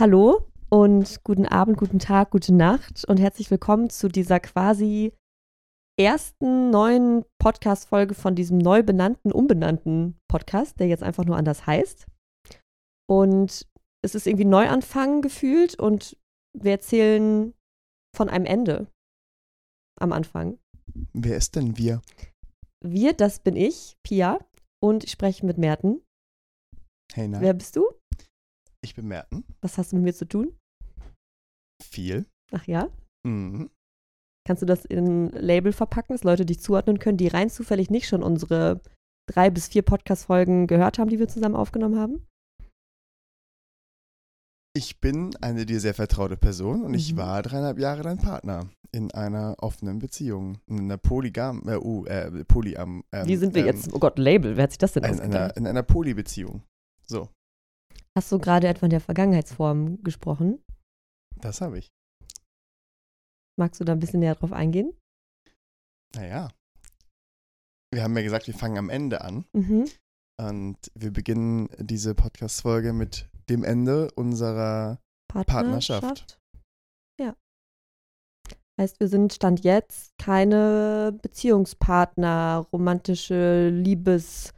Hallo und guten Abend, guten Tag, gute Nacht und herzlich willkommen zu dieser quasi ersten neuen Podcast-Folge von diesem neu benannten, umbenannten Podcast, der jetzt einfach nur anders heißt. Und es ist irgendwie Neuanfang gefühlt und wir erzählen von einem Ende am Anfang. Wer ist denn wir? Wir, das bin ich, Pia, und ich spreche mit Merten. Hey, na. Wer bist du? Ich bin Merten. Was hast du mit mir zu tun? Viel. Ach ja? Mhm. Kannst du das in ein Label verpacken, dass Leute dich zuordnen können, die rein zufällig nicht schon unsere drei bis vier Podcast-Folgen gehört haben, die wir zusammen aufgenommen haben? Ich bin eine dir sehr vertraute Person und ich Mhm. war dreieinhalb Jahre dein Partner in einer offenen Beziehung. In einer Polygam, äh, uh, äh, Polyam. Ähm, Wie sind wir ähm, jetzt? Oh Gott, Label, wer hat sich das denn In ausgedacht? einer, in einer Polybeziehung. So, Hast du gerade etwa in der Vergangenheitsform gesprochen? das habe ich. Magst du da ein bisschen näher drauf eingehen? Naja. Wir haben ja gesagt, wir fangen am Ende an Mhm. und wir beginnen diese Podcast-Folge mit dem Ende unserer Partnerschaft. Ja. Heißt, wir sind Stand jetzt keine Beziehungspartner, romantische Liebes.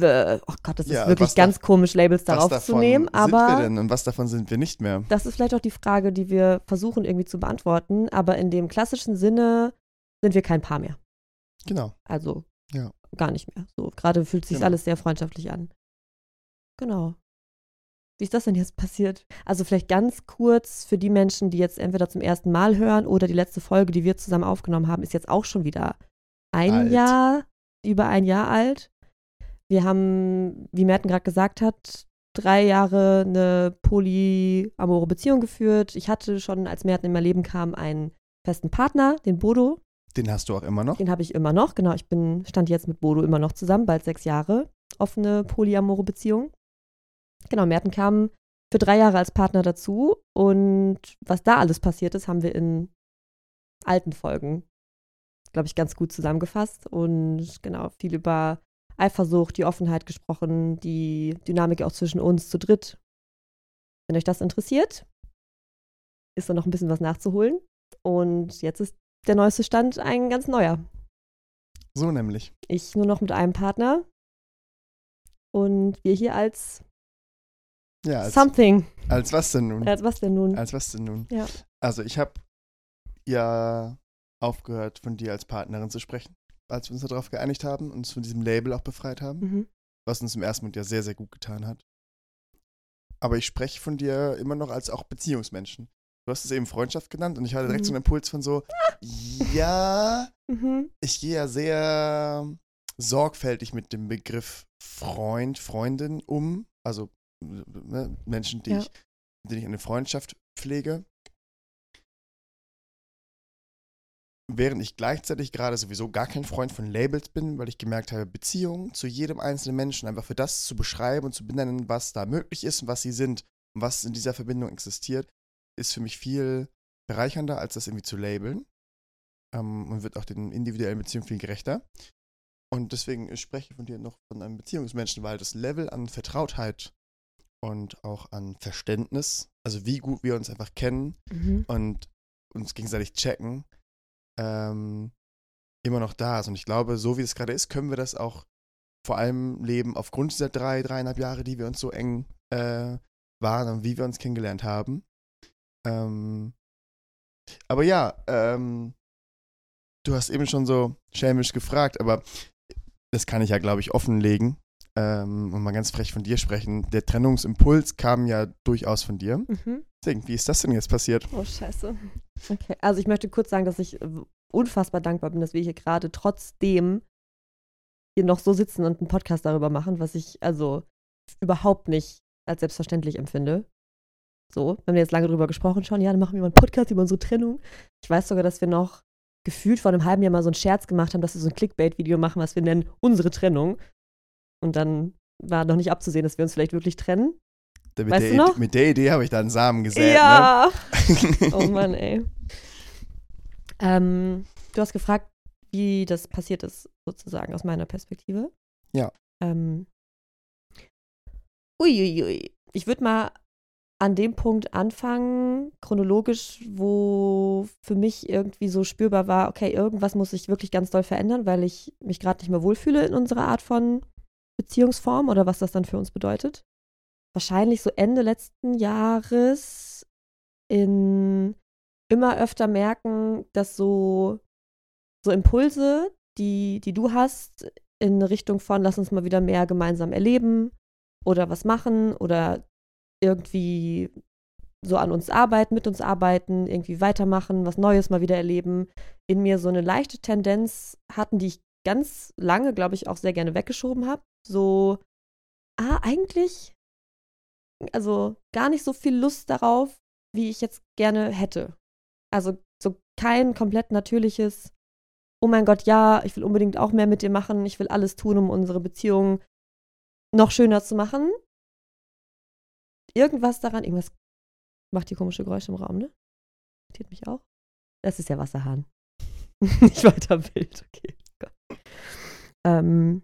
Äh, Oh Gott, das ist Ja, wirklich was da- ganz komisch, Labels darauf was zu nehmen. sind Aber wir denn und was davon sind wir nicht mehr? das ist vielleicht auch die Frage, die wir versuchen irgendwie zu beantworten. Aber in dem klassischen Sinne sind wir kein Paar mehr. Genau. Also Ja. gar nicht mehr. So, gerade fühlt sich Genau. alles sehr freundschaftlich an. Genau. Wie ist das denn jetzt passiert? Also vielleicht ganz kurz für die Menschen, die jetzt entweder zum ersten Mal hören oder die letzte Folge, die wir zusammen aufgenommen haben, ist jetzt auch schon wieder ein Alt. Jahr, über ein Jahr alt. Wir haben, wie Merten gerade gesagt hat, drei Jahre eine polyamore Beziehung geführt. Ich hatte schon, als Merten in mein Leben kam, einen festen Partner, den Bodo. Den hast du auch immer noch? Den habe ich immer noch, genau. Ich bin, stand jetzt mit Bodo immer noch zusammen, bald sechs Jahre. Offene polyamore Beziehung. Genau, Merten kam für drei Jahre als Partner dazu und was da alles passiert ist, haben wir in alten Folgen, glaube ich, ganz gut zusammengefasst und genau, viel über Eifersucht, die Offenheit gesprochen, die Dynamik auch zwischen uns zu dritt. Wenn euch das interessiert, ist da noch ein bisschen was nachzuholen. Und jetzt ist der neueste Stand ein ganz neuer. So nämlich. Ich nur noch mit einem Partner und wir hier als, Ja, als, Something. als was denn nun? Als was denn nun? Als was denn nun? Ja. Also ich habe ja aufgehört, von dir als Partnerin zu sprechen, als wir uns darauf geeinigt haben und uns von diesem Label auch befreit haben, Mhm. was uns im ersten Moment ja sehr, sehr gut getan hat. Aber ich spreche von dir immer noch als auch Beziehungsmenschen. Du hast es eben Freundschaft genannt und ich hatte direkt Mhm. so einen Impuls von so, ja, Mhm. ich gehe ja sehr sorgfältig mit dem Begriff Freund, Freundin um. Also ne, Menschen, die Ja. ich, mit denen ich eine Freundschaft pflege. Während ich gleichzeitig gerade sowieso gar kein Freund von Labels bin, weil ich gemerkt habe, Beziehungen zu jedem einzelnen Menschen einfach für das zu beschreiben und zu benennen, was da möglich ist und was sie sind und was in dieser Verbindung existiert, ist für mich viel bereichernder, als das irgendwie zu labeln ähm, und wird auch den individuellen Beziehungen viel gerechter. Und deswegen spreche ich von dir noch von einem Beziehungsmenschen, weil das Level an Vertrautheit und auch an Verständnis, also wie gut wir uns einfach kennen Mhm. und uns gegenseitig checken, ähm, immer noch da ist. Und ich glaube, so wie es gerade ist, können wir das auch vor allem leben aufgrund dieser drei, dreieinhalb Jahre, die wir uns so eng äh, waren und wie wir uns kennengelernt haben. Ähm, aber ja, ähm, du hast eben schon so schelmisch gefragt, aber das kann ich ja, glaube ich, offenlegen ähm, und mal ganz frech von dir sprechen. Der Trennungsimpuls kam ja durchaus von dir. Mhm. Deswegen, wie ist das denn jetzt passiert? Oh, scheiße. Okay, also ich möchte kurz sagen, dass ich unfassbar dankbar bin, dass wir hier gerade trotzdem hier noch so sitzen und einen Podcast darüber machen, was ich also überhaupt nicht als selbstverständlich empfinde. So, wir haben jetzt lange drüber gesprochen schon, ja, dann machen wir mal einen Podcast über unsere Trennung. Ich weiß sogar, dass wir noch gefühlt vor einem halben Jahr mal so einen Scherz gemacht haben, dass wir so ein Clickbait-Video machen, was wir nennen unsere Trennung. Und dann war noch nicht abzusehen, dass wir uns vielleicht wirklich trennen. Mit, Weißt der, du noch? Mit der Idee habe ich da einen Samen gesät. Ne? ja! Oh Mann, ey. Ähm, du hast gefragt, wie das passiert ist, sozusagen, aus meiner Perspektive. Ja. Ähm, uiuiui. Ich würde mal an dem Punkt anfangen, chronologisch, wo für mich irgendwie so spürbar war, okay, irgendwas muss sich wirklich ganz doll verändern, weil ich mich gerade nicht mehr wohlfühle in unserer Art von Beziehungsform oder was das dann für uns bedeutet. Wahrscheinlich so Ende letzten Jahres in immer öfter merken, dass so, so Impulse, die, die du hast, in Richtung von, lass uns mal wieder mehr gemeinsam erleben oder was machen oder irgendwie so an uns arbeiten, mit uns arbeiten, irgendwie weitermachen, was Neues mal wieder erleben, in mir so eine leichte Tendenz hatten, die ich ganz lange, glaube ich, auch sehr gerne weggeschoben habe. So, ah, eigentlich, also gar nicht so viel Lust darauf, wie ich jetzt gerne hätte. Also so kein komplett natürliches, oh mein Gott, ja, ich will unbedingt auch mehr mit dir machen, ich will alles tun, um unsere Beziehung noch schöner zu machen. Irgendwas daran, irgendwas macht die komische Geräusche im Raum, ne? Irritiert mich auch. Das ist der Wasserhahn. Nicht weiter wild, okay. Ähm,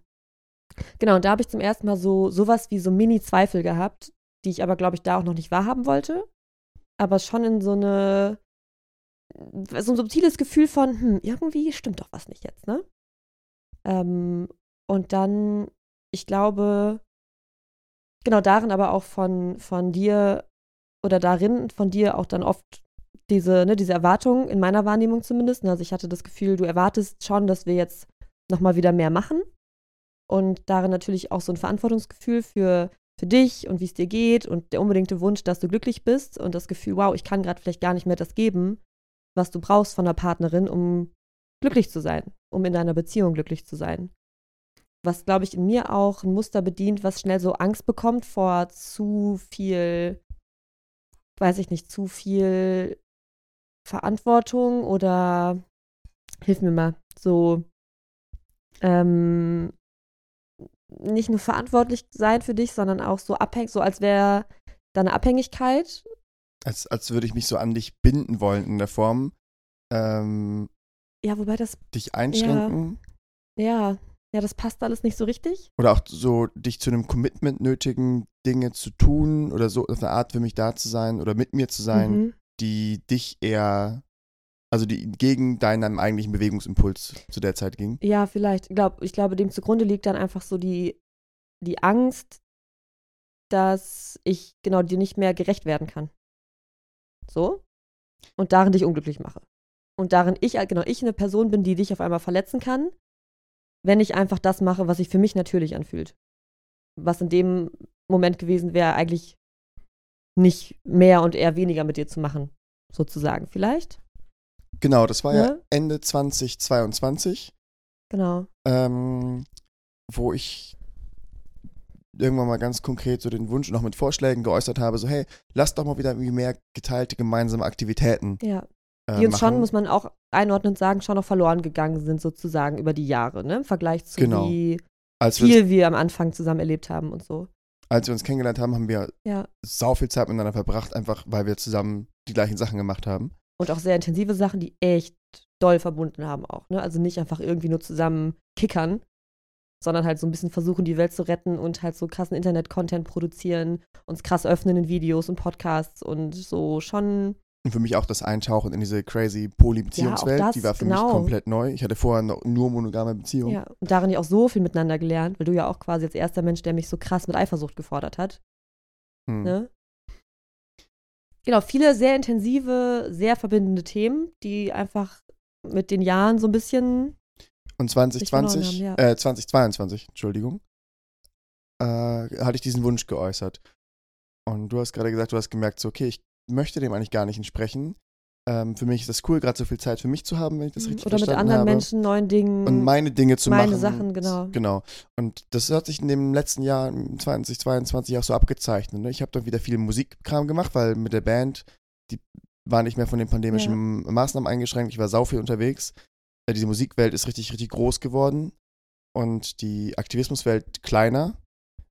genau, und da habe ich zum ersten Mal so sowas wie so Mini-Zweifel gehabt, die ich aber, glaube ich, da auch noch nicht wahrhaben wollte. Aber schon in so eine, so ein subtiles Gefühl von, hm, irgendwie stimmt doch was nicht jetzt, ne? Ähm, und dann, ich glaube, genau darin aber auch von, von dir oder darin von dir auch dann oft diese, ne, diese Erwartung, in meiner Wahrnehmung zumindest. Ne? Also ich hatte das Gefühl, du erwartest schon, dass wir jetzt nochmal wieder mehr machen. Und darin natürlich auch so ein Verantwortungsgefühl für, für dich und wie es dir geht und der unbedingte Wunsch, dass du glücklich bist und das Gefühl, wow, ich kann gerade vielleicht gar nicht mehr das geben, was du brauchst von der Partnerin, um glücklich zu sein, um in deiner Beziehung glücklich zu sein. Was, glaube ich, in mir auch ein Muster bedient, was schnell so Angst bekommt vor zu viel, weiß ich nicht, zu viel Verantwortung oder hilf mir mal, so ähm, nicht nur verantwortlich sein für dich, sondern auch so abhängig, so als wäre deine Abhängigkeit. Als, als würde ich mich so an dich binden wollen in der Form. Ähm, ja, wobei das. Dich einschränken. Ja, ja, ja, das passt alles nicht so richtig. Oder auch so dich zu einem Commitment nötigen, Dinge zu tun oder so auf eine Art für mich da zu sein oder mit mir zu sein, mhm. die dich eher also die gegen deinen eigentlichen Bewegungsimpuls zu der Zeit ging? Ja, vielleicht. Ich, glaub, ich glaube, dem zugrunde liegt dann einfach so die, die Angst, dass ich genau dir nicht mehr gerecht werden kann. So? Und darin dich unglücklich mache. Und darin ich, genau, ich eine Person bin, die dich auf einmal verletzen kann, wenn ich einfach das mache, was sich für mich natürlich anfühlt. Was in dem Moment gewesen wäre, eigentlich nicht mehr und eher weniger mit dir zu machen, sozusagen. Vielleicht? Genau, das war ja, ja Ende 2022. Genau. Ähm, wo ich irgendwann mal ganz konkret so den Wunsch noch mit Vorschlägen geäußert habe, so hey, lass doch mal wieder irgendwie mehr geteilte gemeinsame Aktivitäten. Ja. Äh, die uns machen. schon, muss man auch einordnend sagen, schon noch verloren gegangen sind sozusagen über die Jahre, ne? Im Vergleich zu genau. wie als viel wir am Anfang zusammen erlebt haben und so. Als wir uns kennengelernt haben, haben wir ja. sau viel Zeit miteinander verbracht, einfach weil wir zusammen die gleichen Sachen gemacht haben und auch sehr intensive Sachen, die echt doll verbunden haben auch. Ne? Also nicht einfach irgendwie nur zusammen kickern, sondern halt so ein bisschen versuchen, die Welt zu retten und halt so krassen Internet-Content produzieren, uns krass öffnen in Videos und Podcasts und so schon. Und für mich auch das Eintauchen in diese crazy Polybeziehungswelt, ja, die war für genau. mich komplett neu. Ich hatte vorher noch nur monogame Beziehungen. Ja, und darin ja auch so viel miteinander gelernt, weil du ja auch quasi als erster Mensch, der mich so krass mit Eifersucht gefordert hat. Hm. Ne? Genau, viele sehr intensive, sehr verbindende Themen, die einfach mit den Jahren so ein bisschen. Und 2020, haben, ja. äh, 2022, Entschuldigung, äh, hatte ich diesen Wunsch geäußert. Und du hast gerade gesagt, du hast gemerkt, so, okay, ich möchte dem eigentlich gar nicht entsprechen. Ähm, für mich ist das cool, gerade so viel Zeit für mich zu haben, wenn ich das mhm. richtig Oder verstanden habe. Oder mit anderen Menschen, neuen Dingen. Und meine Dinge zu meine machen. Meine Sachen, genau. Genau. Und das hat sich in dem letzten Jahr, 2022, auch so abgezeichnet. Ne? Ich habe dann wieder viel Musikkram gemacht, weil mit der Band, die war nicht mehr von den pandemischen ja. Maßnahmen eingeschränkt. Ich war sau viel unterwegs. Äh, diese Musikwelt ist richtig, richtig groß geworden. Und die Aktivismuswelt kleiner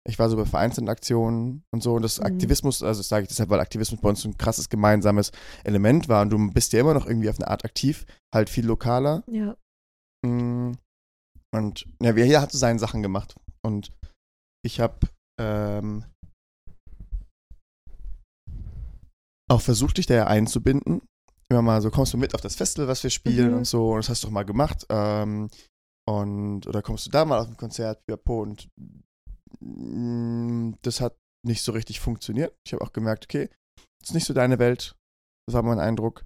ich war so bei vereinzelten Aktionen und so. Und das mhm. Aktivismus, also das sage ich deshalb, weil Aktivismus bei uns ein krasses gemeinsames Element war. Und du bist ja immer noch irgendwie auf eine Art aktiv, halt viel lokaler. Ja. Mm. Und ja, hier hat so seine Sachen gemacht. Und ich habe ähm, auch versucht, dich da ja einzubinden. Immer mal so, kommst du mit auf das Festival, was wir spielen Mhm. und so, und das hast du doch mal gemacht. Ähm, und, oder kommst du da mal auf ein Konzert, pipapo, und das hat nicht so richtig funktioniert. Ich habe auch gemerkt, okay, das ist nicht so deine Welt. Das war mein Eindruck.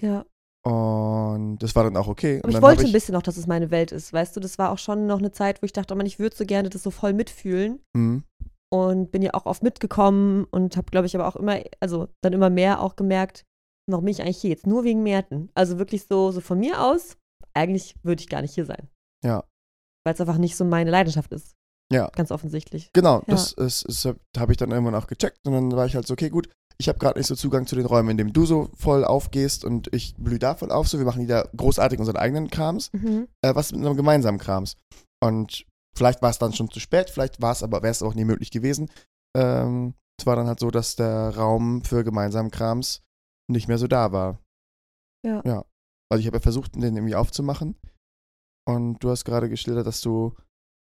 Ja. Und das war dann auch okay. Aber ich wollte hab ein bisschen noch, dass es meine Welt ist, weißt du? Das war auch schon noch eine Zeit, wo ich dachte, oh Mann, ich würde so gerne das so voll mitfühlen. Mhm. Und bin ja auch oft mitgekommen und habe, glaube ich, aber auch immer, also dann immer mehr auch gemerkt, warum bin ich eigentlich hier jetzt? Nur wegen Märten. Also wirklich so, so von mir aus, eigentlich würde ich gar nicht hier sein. Ja. Weil es einfach nicht so meine Leidenschaft ist. Ja. Ganz offensichtlich. Genau, Ja. das ist, ist, habe ich dann irgendwann auch gecheckt und dann war ich halt so, okay, gut, ich habe gerade nicht so Zugang zu den Räumen, in denen du so voll aufgehst und ich blühe da voll auf, so wir machen wieder großartig unseren eigenen Krams, Mhm. äh, was mit unserem gemeinsamen Krams. Und vielleicht war es dann schon zu spät, vielleicht war es aber, wäre es auch nie möglich gewesen. Ähm, es war dann halt so, dass der Raum für gemeinsamen Krams nicht mehr so da war. Ja. Ja. Also ich habe ja versucht, den irgendwie aufzumachen und du hast gerade geschildert, dass du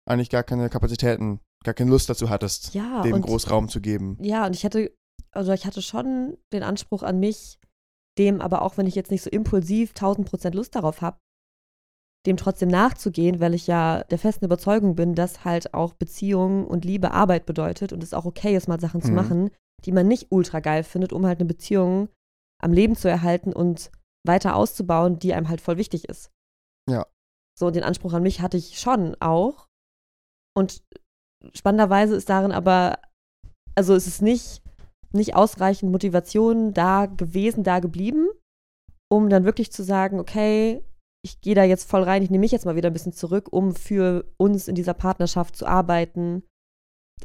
eigentlich gar keine Kapazitäten, gar keine Lust dazu hattest Ja, dem und, Großraum zu geben. ja, und ich hatte, also ich hatte schon den Anspruch an mich, dem aber auch, wenn ich jetzt nicht so impulsiv 1000 Prozent Lust darauf habe, dem trotzdem nachzugehen, weil ich ja der festen Überzeugung bin, dass halt auch Beziehung und Liebe Arbeit bedeutet und es auch okay ist, mal Sachen zu Mhm. machen, die man nicht ultra geil findet, um halt eine Beziehung am Leben zu erhalten und weiter auszubauen, die einem halt voll wichtig ist. Ja. So, den Anspruch an mich hatte ich schon auch. Und spannenderweise ist darin aber, also es ist nicht, nicht ausreichend Motivation da gewesen, da geblieben, um dann wirklich zu sagen, okay, ich gehe da jetzt voll rein, ich nehme mich jetzt mal wieder ein bisschen zurück, um für uns in dieser Partnerschaft zu arbeiten.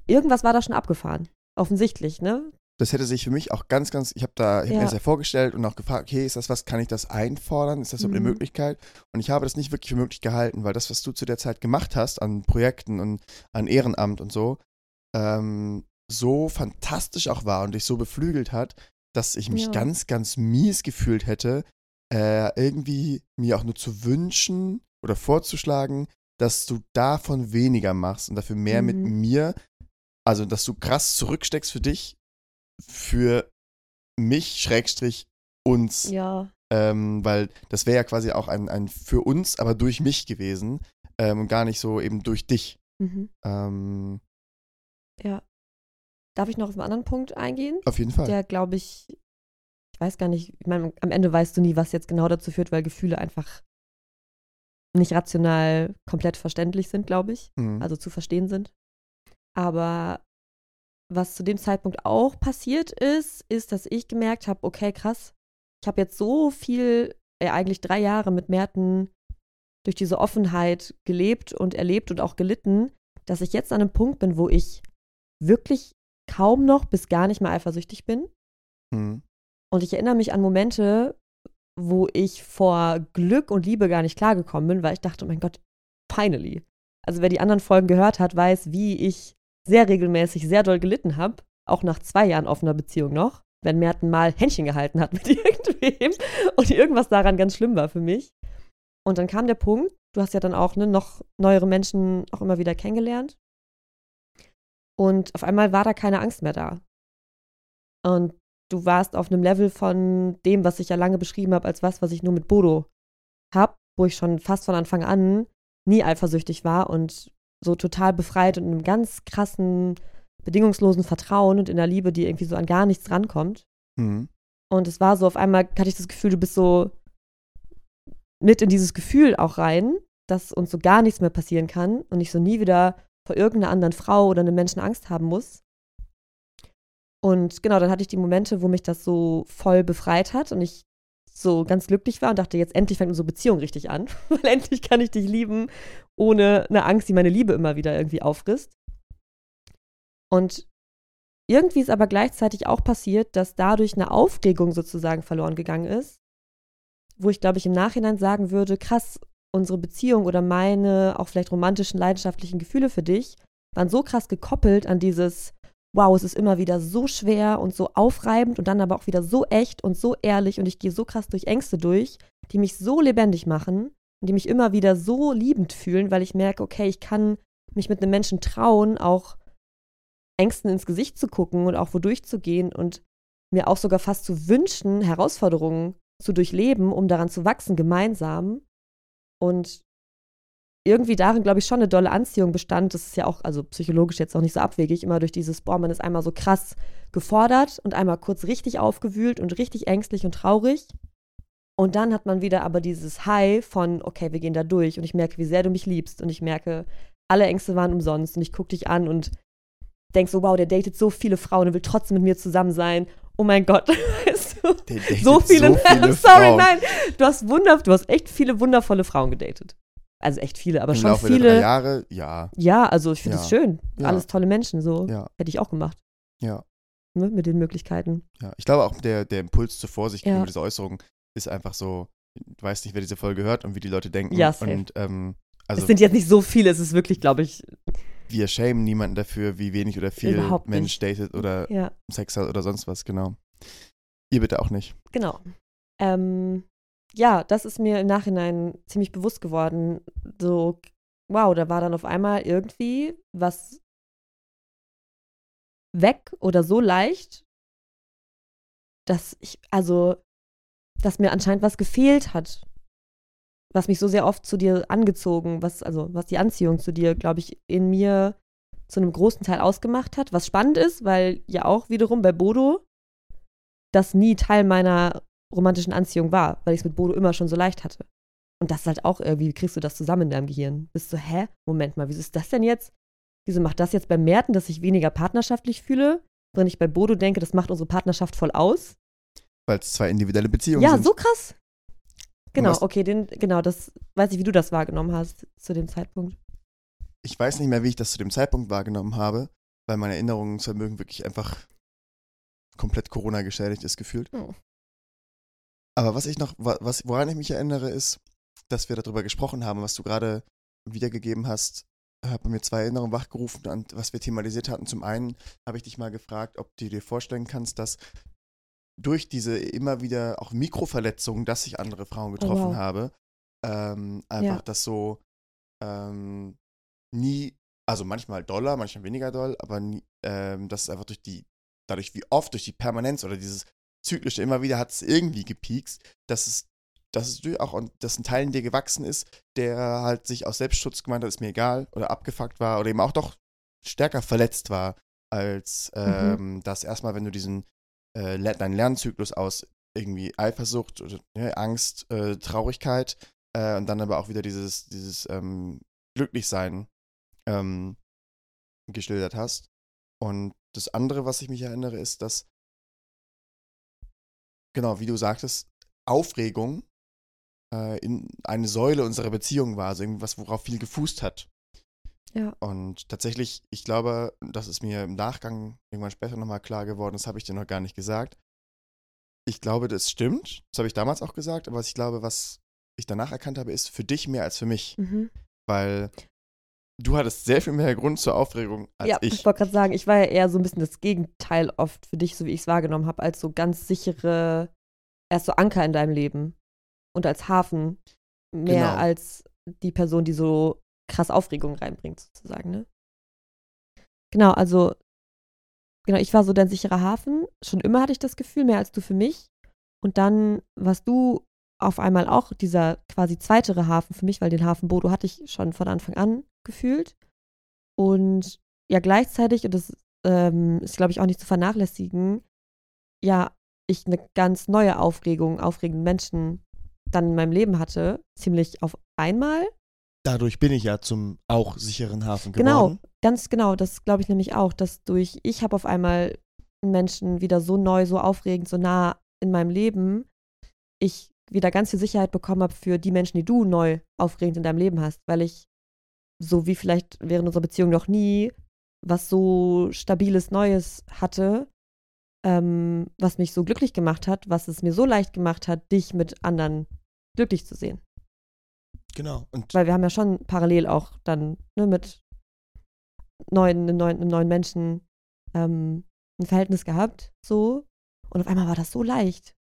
Irgendwas war da schon abgefahren. Offensichtlich, ne? Das hätte sich für mich auch ganz, ganz, ich habe da, ich hab Ja. mir das ja vorgestellt und auch gefragt, okay, ist das was, kann ich das einfordern? Ist das so eine Mhm. Möglichkeit? Und ich habe das nicht wirklich für möglich gehalten, weil das, was du zu der Zeit gemacht hast an Projekten und an Ehrenamt und so, ähm, so fantastisch auch war und dich so beflügelt hat, dass ich mich Ja. ganz, ganz mies gefühlt hätte, äh, irgendwie mir auch nur zu wünschen oder vorzuschlagen, dass du davon weniger machst und dafür mehr mit Mhm. mir, also dass du krass zurücksteckst für dich, für mich, Schrägstrich, uns. Ja. Ähm, weil das wäre ja quasi auch ein, ein für uns, aber durch mich gewesen ähm, und gar nicht so eben durch dich. Mhm. Ähm, Ja. Darf ich noch auf einen anderen Punkt eingehen? auf jeden Fall. Der, glaube ich, ich weiß gar nicht, ich meine, am Ende weißt du nie, was jetzt genau dazu führt, weil Gefühle einfach nicht rational komplett verständlich sind, glaube ich. Mhm. also zu verstehen sind. Aber was zu dem Zeitpunkt auch passiert ist, ist, dass ich gemerkt habe, okay, krass, ich habe jetzt so viel, äh, eigentlich drei Jahre mit Merten durch diese Offenheit gelebt und erlebt und auch gelitten, dass ich jetzt an einem Punkt bin, wo ich wirklich kaum noch bis gar nicht mehr eifersüchtig bin. Mhm. Und ich erinnere mich an Momente, wo ich vor Glück und Liebe gar nicht klargekommen bin, weil ich dachte, oh mein Gott, finally. Also wer die anderen Folgen gehört hat, weiß, wie ich sehr regelmäßig sehr doll gelitten habe, auch nach zwei Jahren offener Beziehung noch, wenn Merten mal Händchen gehalten hat mit irgendwem und irgendwas daran ganz schlimm war für mich. Und dann kam der Punkt, du hast ja dann auch ne, noch neuere Menschen auch immer wieder kennengelernt. Und auf einmal war da keine Angst mehr da. Und du warst auf einem Level von dem, was ich ja lange beschrieben habe, als was, was ich nur mit Bodo habe, wo ich schon fast von Anfang an nie eifersüchtig war und so total befreit und in einem ganz krassen, bedingungslosen Vertrauen und in der Liebe, die irgendwie so an gar nichts rankommt. Mhm. Und es war so, auf einmal hatte ich das Gefühl, du bist so mit in dieses Gefühl auch rein, dass uns so gar nichts mehr passieren kann und ich so nie wieder vor irgendeiner anderen Frau oder einem Menschen Angst haben muss. Und genau, dann hatte ich die Momente, wo mich das so voll befreit hat und ich so ganz glücklich war und dachte, jetzt endlich fängt unsere Beziehung richtig an, weil endlich kann ich dich lieben, ohne eine Angst, die meine Liebe immer wieder irgendwie auffrisst. Und irgendwie ist aber gleichzeitig auch passiert, dass dadurch eine Aufregung sozusagen verloren gegangen ist, wo ich glaube ich im Nachhinein sagen würde, krass, unsere Beziehung oder meine auch vielleicht romantischen, leidenschaftlichen Gefühle für dich waren so krass gekoppelt an dieses, wow, es ist immer wieder so schwer und so aufreibend und dann aber auch wieder so echt und so ehrlich und ich gehe so krass durch Ängste durch, die mich so lebendig machen und die mich immer wieder so liebend fühlen, weil ich merke, okay, ich kann mich mit einem Menschen trauen, auch Ängsten ins Gesicht zu gucken und auch wodurch zu gehen und mir auch sogar fast zu wünschen, Herausforderungen zu durchleben, um daran zu wachsen, gemeinsam. Und irgendwie darin, glaube ich, schon eine dolle Anziehung bestand. Das ist ja auch, also psychologisch jetzt auch nicht so abwegig, immer durch dieses, boah, man ist einmal so krass gefordert und einmal kurz richtig aufgewühlt und richtig ängstlich und traurig. Und dann hat man wieder aber dieses High von, okay, wir gehen da durch und ich merke, wie sehr du mich liebst und ich merke, alle Ängste waren umsonst und ich gucke dich an und denke so, wow, der datet so viele Frauen und will trotzdem mit mir zusammen sein. Oh mein Gott, weißt du? so viele, so viele sorry, Frauen. nein, du hast wunder, du hast echt viele wundervolle Frauen gedatet. Also echt viele, aber Im schon Laufe viele. Der drei Jahre, ja. Ja, also ich finde es ja. schön. Ja. Alles tolle Menschen, so. Ja. Hätte ich auch gemacht. Ja. Ne, mit den Möglichkeiten. Ja, ich glaube auch der, der Impuls zur Vorsicht gegenüber dieser Äußerung ist einfach so, du weißt nicht, wer diese Folge hört und wie die Leute denken. Ja, safe. Und, ähm, also, es sind jetzt nicht so viele, es ist wirklich, glaube ich. Wir schämen niemanden dafür, wie wenig oder viel Mensch datet oder. Sex hat oder sonst was, genau. Ihr bitte auch nicht. Genau. Ähm, ja, das ist mir im Nachhinein ziemlich bewusst geworden. So, wow, da war dann auf einmal irgendwie was weg oder so leicht, dass ich, also, dass mir anscheinend was gefehlt hat. Was mich so sehr oft zu dir angezogen, was, also, was die Anziehung zu dir, glaube ich, in mir zu einem großen Teil ausgemacht hat. Was spannend ist, weil ja auch wiederum bei Bodo das nie Teil meiner romantischen Anziehung war, weil ich es mit Bodo immer schon so leicht hatte. Und das ist halt auch irgendwie, wie kriegst du das zusammen in deinem Gehirn? Bist du, hä? Moment mal, wieso ist das denn jetzt? Wieso macht das jetzt bei Merten, dass ich weniger partnerschaftlich fühle? Wenn ich bei Bodo denke, das macht unsere Partnerschaft voll aus. Weil es zwei individuelle Beziehungen ja, sind. Ja, so krass. Genau, okay, den, genau, das weiß ich, wie du das wahrgenommen hast zu dem Zeitpunkt. Ich weiß nicht mehr, wie ich das zu dem Zeitpunkt wahrgenommen habe, weil mein Erinnerungsvermögen wirklich einfach komplett Corona geschädigt ist, gefühlt. Oh. Aber was ich noch, was, woran ich mich erinnere, ist, dass wir darüber gesprochen haben, was du gerade wiedergegeben hast, hat bei mir zwei Erinnerungen wachgerufen, an was wir thematisiert hatten. Zum einen habe ich dich mal gefragt, ob du dir vorstellen kannst, dass durch diese immer wieder auch Mikroverletzungen, dass ich andere Frauen getroffen oh, wow. habe, ähm, einfach ja. das so ähm, nie, also manchmal doller, manchmal weniger doll, aber nie, ähm, das ist einfach durch die, dadurch wie oft, durch die Permanenz oder dieses zyklische immer wieder hat es irgendwie gepiekst, dass es, dass es auch, und dass ein Teil in dir gewachsen ist, der halt sich aus Selbstschutz gemeint hat, ist mir egal, oder abgefuckt war, oder eben auch doch stärker verletzt war, als mhm. ähm, mhm. das erstmal, wenn du diesen, äh, deinen Lernzyklus aus irgendwie Eifersucht, oder, ne, Angst, äh, Traurigkeit äh, und dann aber auch wieder dieses, dieses ähm, Glücklichsein ähm, geschildert hast. Und das andere, was ich mich erinnere, ist, dass genau, wie du sagtest, Aufregung äh, in eine Säule unserer Beziehung war, also irgendwas, worauf viel gefußt hat. Ja. Und tatsächlich, ich glaube, das ist mir im Nachgang irgendwann später nochmal klar geworden, das habe ich dir noch gar nicht gesagt. Ich glaube, das stimmt. Das habe ich damals auch gesagt, aber was ich glaube, was ich danach erkannt habe, ist für dich mehr als für mich. Mhm. Weil du hattest sehr viel mehr Grund zur Aufregung als ja, ich. ich wollte gerade sagen, ich war ja eher so ein bisschen das Gegenteil oft für dich, so wie ich es wahrgenommen habe, als so ganz sichere, erst so Anker in deinem Leben und als Hafen mehr genau. als die Person, die so krass Aufregung reinbringt, sozusagen, ne? Genau, also, genau, ich war so dein sicherer Hafen. Schon immer hatte ich das Gefühl, mehr als du für mich. Und dann warst du auf einmal auch dieser quasi zweitere Hafen für mich, weil den Hafen Bodo hatte ich schon von Anfang an gefühlt. Und ja, gleichzeitig, und das ähm, ist, glaube ich, auch nicht zu vernachlässigen, ja, ich eine ganz neue Aufregung, aufregenden Menschen dann in meinem Leben hatte, ziemlich auf einmal. Dadurch bin ich ja zum auch sicheren Hafen genau, geworden. Genau, ganz genau. Das glaube ich nämlich auch, dass durch, ich habe auf einmal Menschen wieder so neu, so aufregend, so nah in meinem Leben, ich wieder ganz viel Sicherheit bekommen habe für die Menschen, die du neu aufregend in deinem Leben hast, weil ich so wie vielleicht während unserer Beziehung noch nie was so stabiles Neues hatte, ähm, was mich so glücklich gemacht hat, was es mir so leicht gemacht hat, dich mit anderen glücklich zu sehen. Genau. Und Weil wir haben ja schon parallel auch dann ne, mit neuen, einem neuen, einem neuen Menschen ähm, ein Verhältnis gehabt, so. Und auf einmal war das so leicht.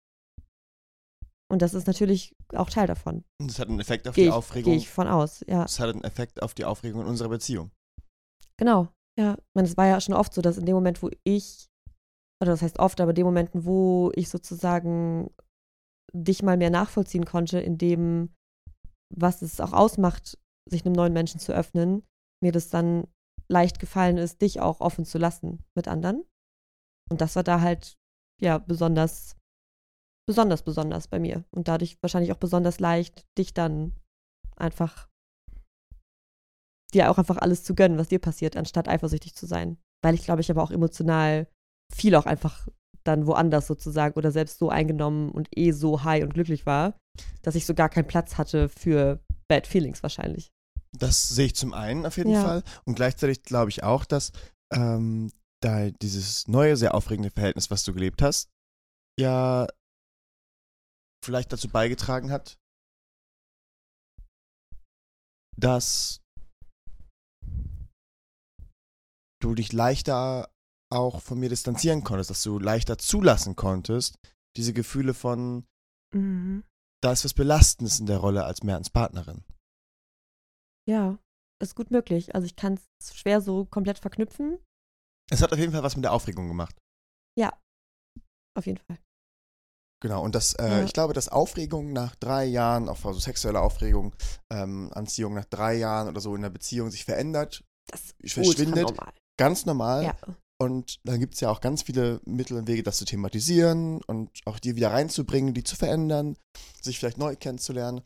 Und das ist natürlich auch Teil davon. Und das hat einen Effekt auf geh die ich, Aufregung. Gehe ich von aus, ja. Das hat einen Effekt auf die Aufregung in unserer Beziehung. Genau, ja. Ich meine, es war ja schon oft so, dass in dem Moment, wo ich oder das heißt oft, aber den Momenten, wo ich sozusagen dich mal mehr nachvollziehen konnte, in dem, was es auch ausmacht, sich einem neuen Menschen zu öffnen, mir das dann leicht gefallen ist, dich auch offen zu lassen mit anderen. Und das war da halt, ja, besonders, besonders, besonders bei mir. Und dadurch wahrscheinlich auch besonders leicht, dich dann einfach, dir auch einfach alles zu gönnen, was dir passiert, anstatt eifersüchtig zu sein. Weil ich glaube, ich aber auch emotional viel auch einfach dann woanders sozusagen oder selbst so eingenommen und eh so high und glücklich war, dass ich so gar keinen Platz hatte für Bad Feelings wahrscheinlich. Das sehe ich zum einen auf jeden Ja. Fall. Und gleichzeitig glaube ich auch, dass ähm, da dieses neue, sehr aufregende Verhältnis, was du gelebt hast, ja vielleicht dazu beigetragen hat, dass du dich leichter auch von mir distanzieren konntest, dass du leichter zulassen konntest, diese Gefühle von, da ist was Belastendes in der Rolle als Mertens Partnerin. Ja, ist gut möglich. Also ich kann es schwer so komplett verknüpfen. Es hat auf jeden Fall was mit der Aufregung gemacht. Auf jeden Fall. Genau, und das, äh, Ja. ich glaube, dass Aufregung nach drei Jahren, auch also sexuelle Aufregung, ähm, Anziehung nach drei Jahren oder so in der Beziehung sich verändert, Das ist Verschwindet. normal. ganz normal. Ja. Und dann gibt es ja auch ganz viele Mittel und Wege, das zu thematisieren und auch die wieder reinzubringen, die zu verändern, sich vielleicht neu kennenzulernen.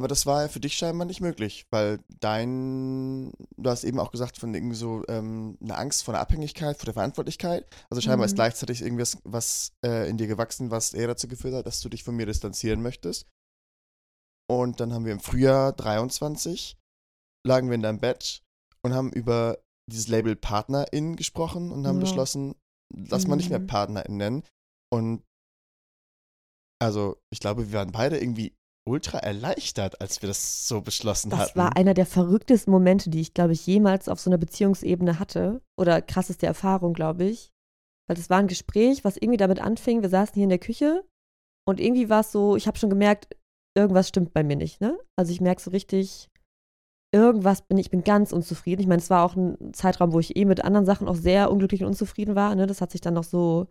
Aber das war ja für dich scheinbar nicht möglich, weil dein, du hast eben auch gesagt, von irgendwie so ähm, eine Angst vor der Abhängigkeit, vor der Verantwortlichkeit. Also scheinbar ist Mhm. gleichzeitig irgendwas was äh, in dir gewachsen, was eher dazu geführt hat, dass du dich von mir distanzieren möchtest. Und dann haben wir im Frühjahr 23 lagen wir in deinem Bett und haben über dieses Label Partnerin gesprochen und haben Ja. beschlossen, lass mal nicht mehr Mhm. Partnerin nennen. Und also, ich glaube, wir waren beide irgendwie ultra erleichtert, als wir das so beschlossen Das hatten. war einer der verrücktesten Momente, die ich, glaube ich, jemals auf so einer Beziehungsebene hatte. Oder krasseste Erfahrung, glaube ich. Weil das war ein Gespräch, was irgendwie damit anfing. Wir saßen hier in der Küche und irgendwie war es so, ich habe schon gemerkt, irgendwas stimmt bei mir nicht, ne? Also ich merke so richtig, irgendwas bin ich, ich bin ganz unzufrieden. Ich meine, es war auch ein Zeitraum, wo ich eh mit anderen Sachen auch sehr unglücklich und unzufrieden war, ne? Das hat sich dann noch so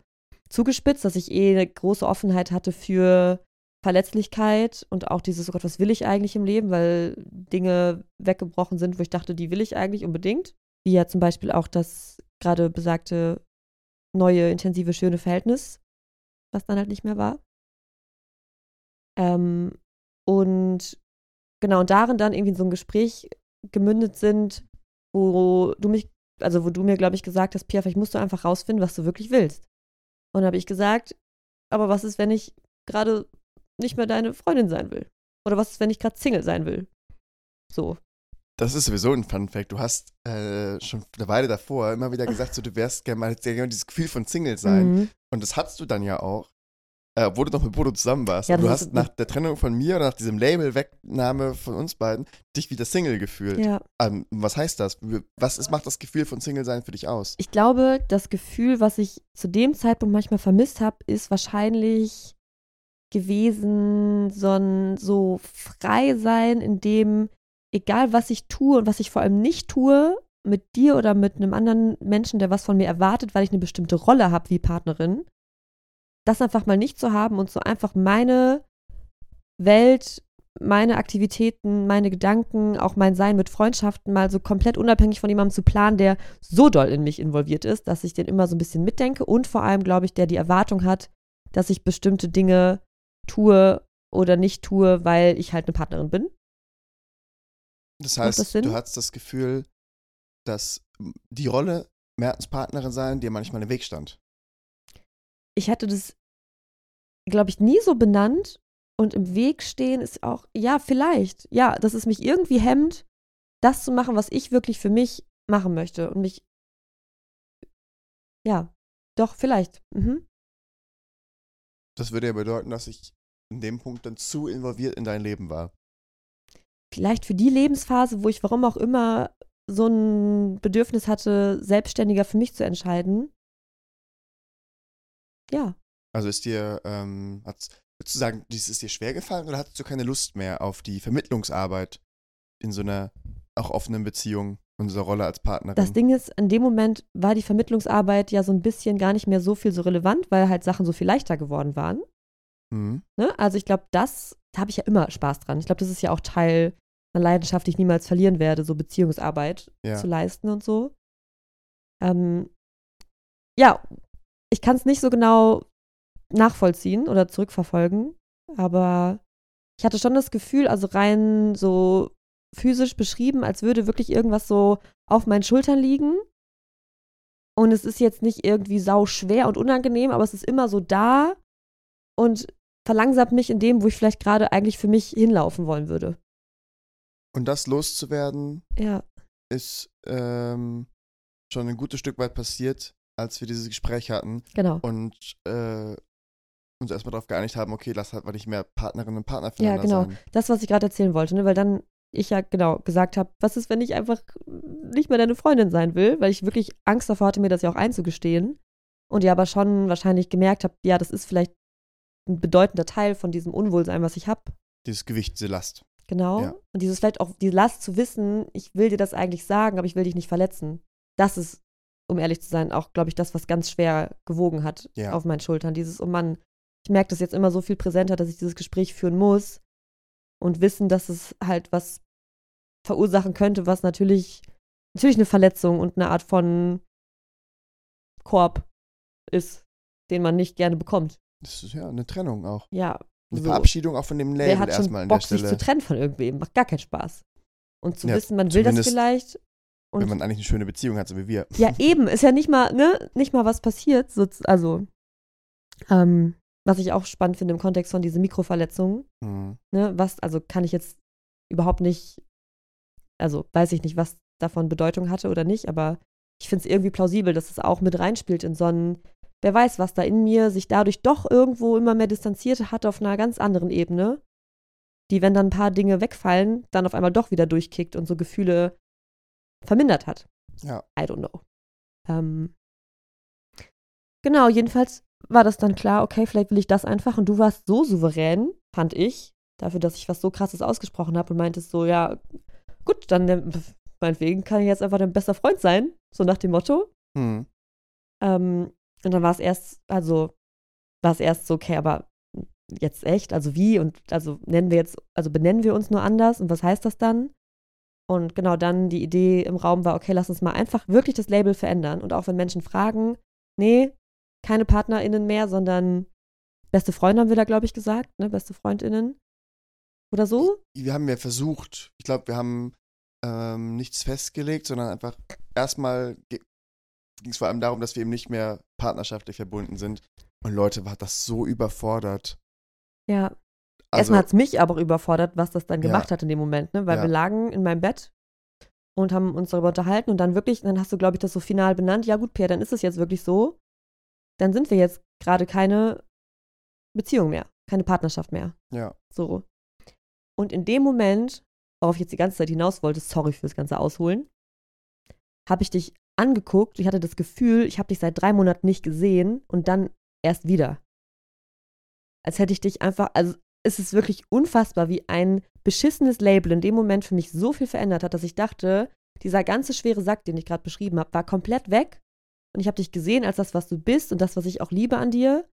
zugespitzt, dass ich eh eine große Offenheit hatte für Verletzlichkeit und auch dieses, oh Gott, was will ich eigentlich im Leben, weil Dinge weggebrochen sind, wo ich dachte, die will ich eigentlich unbedingt. Wie ja zum Beispiel auch das gerade besagte neue, intensive, schöne Verhältnis, was dann halt nicht mehr war. Ähm, und genau, und darin dann irgendwie in so ein Gespräch gemündet sind, wo du mich, also wo du mir, glaube ich, gesagt hast, Pia, vielleicht musst du einfach rausfinden, was du wirklich willst. Und habe ich gesagt, aber was ist, wenn ich gerade nicht mehr deine Freundin sein will? Oder was ist, wenn ich gerade Single sein will? So. Das ist sowieso ein Fun Fact. Du hast äh, schon eine Weile davor immer wieder gesagt, so, du wärst gerne mal sehr gerne dieses Gefühl von Single sein. Mhm. Und das hattest du dann ja auch, äh, obwohl du noch mit Bodo zusammen warst. Ja, du hast nach der Trennung von mir oder nach diesem Label-Wegnahme von uns beiden dich wieder Single gefühlt. Ja. Ähm, was heißt das? Was ist, macht das Gefühl von Single sein für dich aus? Ich glaube, das Gefühl, was ich zu dem Zeitpunkt manchmal vermisst habe, ist wahrscheinlich gewesen, so ein so frei sein, in dem, egal was ich tue und was ich vor allem nicht tue, mit dir oder mit einem anderen Menschen, der was von mir erwartet, weil ich eine bestimmte Rolle habe wie Partnerin, das einfach mal nicht zu haben und so einfach meine Welt, meine Aktivitäten, meine Gedanken, auch mein Sein mit Freundschaften mal so komplett unabhängig von jemandem zu planen, der so doll in mich involviert ist, dass ich den immer so ein bisschen mitdenke und vor allem, glaube ich, der die Erwartung hat, dass ich bestimmte Dinge tue oder nicht tue, weil ich halt eine Partnerin bin. Das heißt, das du hast das Gefühl, dass die Rolle Mertens Partnerin sein dir manchmal im Weg stand. Ich hatte das, glaube ich, nie so benannt und im Weg stehen ist auch, ja, vielleicht, ja, dass es mich irgendwie hemmt, das zu machen, was ich wirklich für mich machen möchte und mich, ja, doch, vielleicht. Mhm. Das würde ja bedeuten, dass ich in dem Punkt dann zu involviert in dein Leben war. vielleicht für die Lebensphase, wo ich warum auch immer so ein Bedürfnis hatte, selbstständiger für mich zu entscheiden. Ja, Also ist dir, ähm, würdest du sagen, dies ist dir schwer gefallen oder hattest du keine Lust mehr auf die Vermittlungsarbeit in so einer auch offenen Beziehung Unsere Rolle als Partnerin. Das Ding ist, in dem Moment war die Vermittlungsarbeit ja so ein bisschen gar nicht mehr so viel so relevant, weil halt Sachen so viel leichter geworden waren. Mhm. Ne? Also ich glaube, das da habe ich ja immer Spaß dran. Ich glaube, das ist ja auch Teil einer Leidenschaft, die ich niemals verlieren werde, so Beziehungsarbeit Ja. zu leisten und so. Ähm, ja, ich kann es nicht so genau nachvollziehen oder zurückverfolgen, aber ich hatte schon das Gefühl, also rein so physisch beschrieben, als würde wirklich irgendwas so auf meinen Schultern liegen. Und es ist jetzt nicht irgendwie sau schwer und unangenehm, aber es ist immer so da und verlangsamt mich in dem, wo ich vielleicht gerade eigentlich für mich hinlaufen wollen würde. Und das loszuwerden, Ja, ist ähm, schon ein gutes Stück weit passiert, als wir dieses Gespräch hatten genau. und äh, uns erstmal darauf geeinigt haben, okay, lass halt mal nicht mehr Partnerinnen und Partner Ja, füreinander genau. sein. Das, was ich gerade erzählen wollte, ne? weil dann ich ja genau gesagt habe, was ist, wenn ich einfach nicht mehr deine Freundin sein will, weil ich wirklich Angst davor hatte, mir das ja auch einzugestehen. Und ja, aber schon wahrscheinlich gemerkt habe, ja, das ist vielleicht ein bedeutender Teil von diesem Unwohlsein, was ich habe. Dieses Gewicht, diese Last. Genau. Ja. Und dieses vielleicht auch die Last zu wissen, ich will dir das eigentlich sagen, aber ich will dich nicht verletzen. Das ist, um ehrlich zu sein, auch, glaube ich, das, was ganz schwer gewogen hat Ja. auf meinen Schultern. Dieses, oh Mann, ich merke das jetzt immer so viel präsenter, dass ich dieses Gespräch führen muss und wissen, dass es halt was verursachen könnte, was natürlich, natürlich eine Verletzung und eine Art von Korb ist, den man nicht gerne bekommt. Das ist ja eine Trennung auch. Ja, Eine so. Verabschiedung auch von dem Label erstmal an der Bock, sich Stelle. zu trennen von irgendwem? Macht gar keinen Spaß. Und zu Ja, wissen, man will das vielleicht. Und wenn man eigentlich eine schöne Beziehung hat, so wie wir. ja, eben, ist ja nicht mal, ne, nicht mal was passiert. So, also, ähm, was ich auch spannend finde im Kontext von diesen Mikroverletzungen, Mhm. ne, was, also kann ich jetzt überhaupt nicht, also weiß ich nicht, was davon Bedeutung hatte oder nicht, aber ich finde es irgendwie plausibel, dass es auch mit reinspielt in so einen, wer weiß, was da in mir sich dadurch doch irgendwo immer mehr distanziert hat auf einer ganz anderen Ebene, die, wenn dann ein paar Dinge wegfallen, dann auf einmal doch wieder durchkickt und so Gefühle vermindert hat. Ja. I don't know. Ähm, genau, jedenfalls war das dann klar, okay, vielleicht will ich das einfach. Und du warst so souverän, fand ich, dafür, dass ich was so krasses ausgesprochen habe und meintest so, ja, gut, dann äh, meinetwegen kann ich jetzt einfach dein bester Freund sein, so nach dem Motto. Mhm. Ähm, und dann war es erst, also war es erst so, okay, aber jetzt echt, also wie und also nennen wir jetzt, also benennen wir uns nur anders und was heißt das dann? Und genau dann die Idee im Raum war, okay, lass uns mal einfach wirklich das Label verändern. Und auch wenn Menschen fragen, nee, keine PartnerInnen mehr, sondern beste Freunde haben wir da, glaube ich, gesagt, ne, beste FreundInnen. Oder so? Wir haben ja versucht, ich glaube, wir haben ähm, nichts festgelegt, sondern einfach erstmal ging es vor allem darum, dass wir eben nicht mehr partnerschaftlich verbunden sind. Und Leute, war das so überfordert. Ja. Also, Erstmal hat es mich aber auch überfordert, was das dann Ja. gemacht hat in dem Moment, ne? Weil Ja. wir lagen in meinem Bett und haben uns darüber unterhalten und dann wirklich, dann hast du, glaube ich, das so final benannt. Ja, gut, Pierre, dann ist es jetzt wirklich so. Dann sind wir jetzt gerade keine Beziehung mehr, keine Partnerschaft mehr. ja, So. Und in dem Moment, worauf ich jetzt die ganze Zeit hinaus wollte, sorry fürs ganze Ausholen, habe ich dich angeguckt. Ich hatte das Gefühl, ich habe dich seit drei Monaten nicht gesehen und dann erst wieder. Als hätte ich dich einfach, also es ist wirklich unfassbar, wie ein beschissenes Label in dem Moment für mich so viel verändert hat, dass ich dachte, dieser ganze schwere Sack, den ich gerade beschrieben habe, war komplett weg. Und ich habe dich gesehen als das, was du bist und das, was ich auch liebe an dir.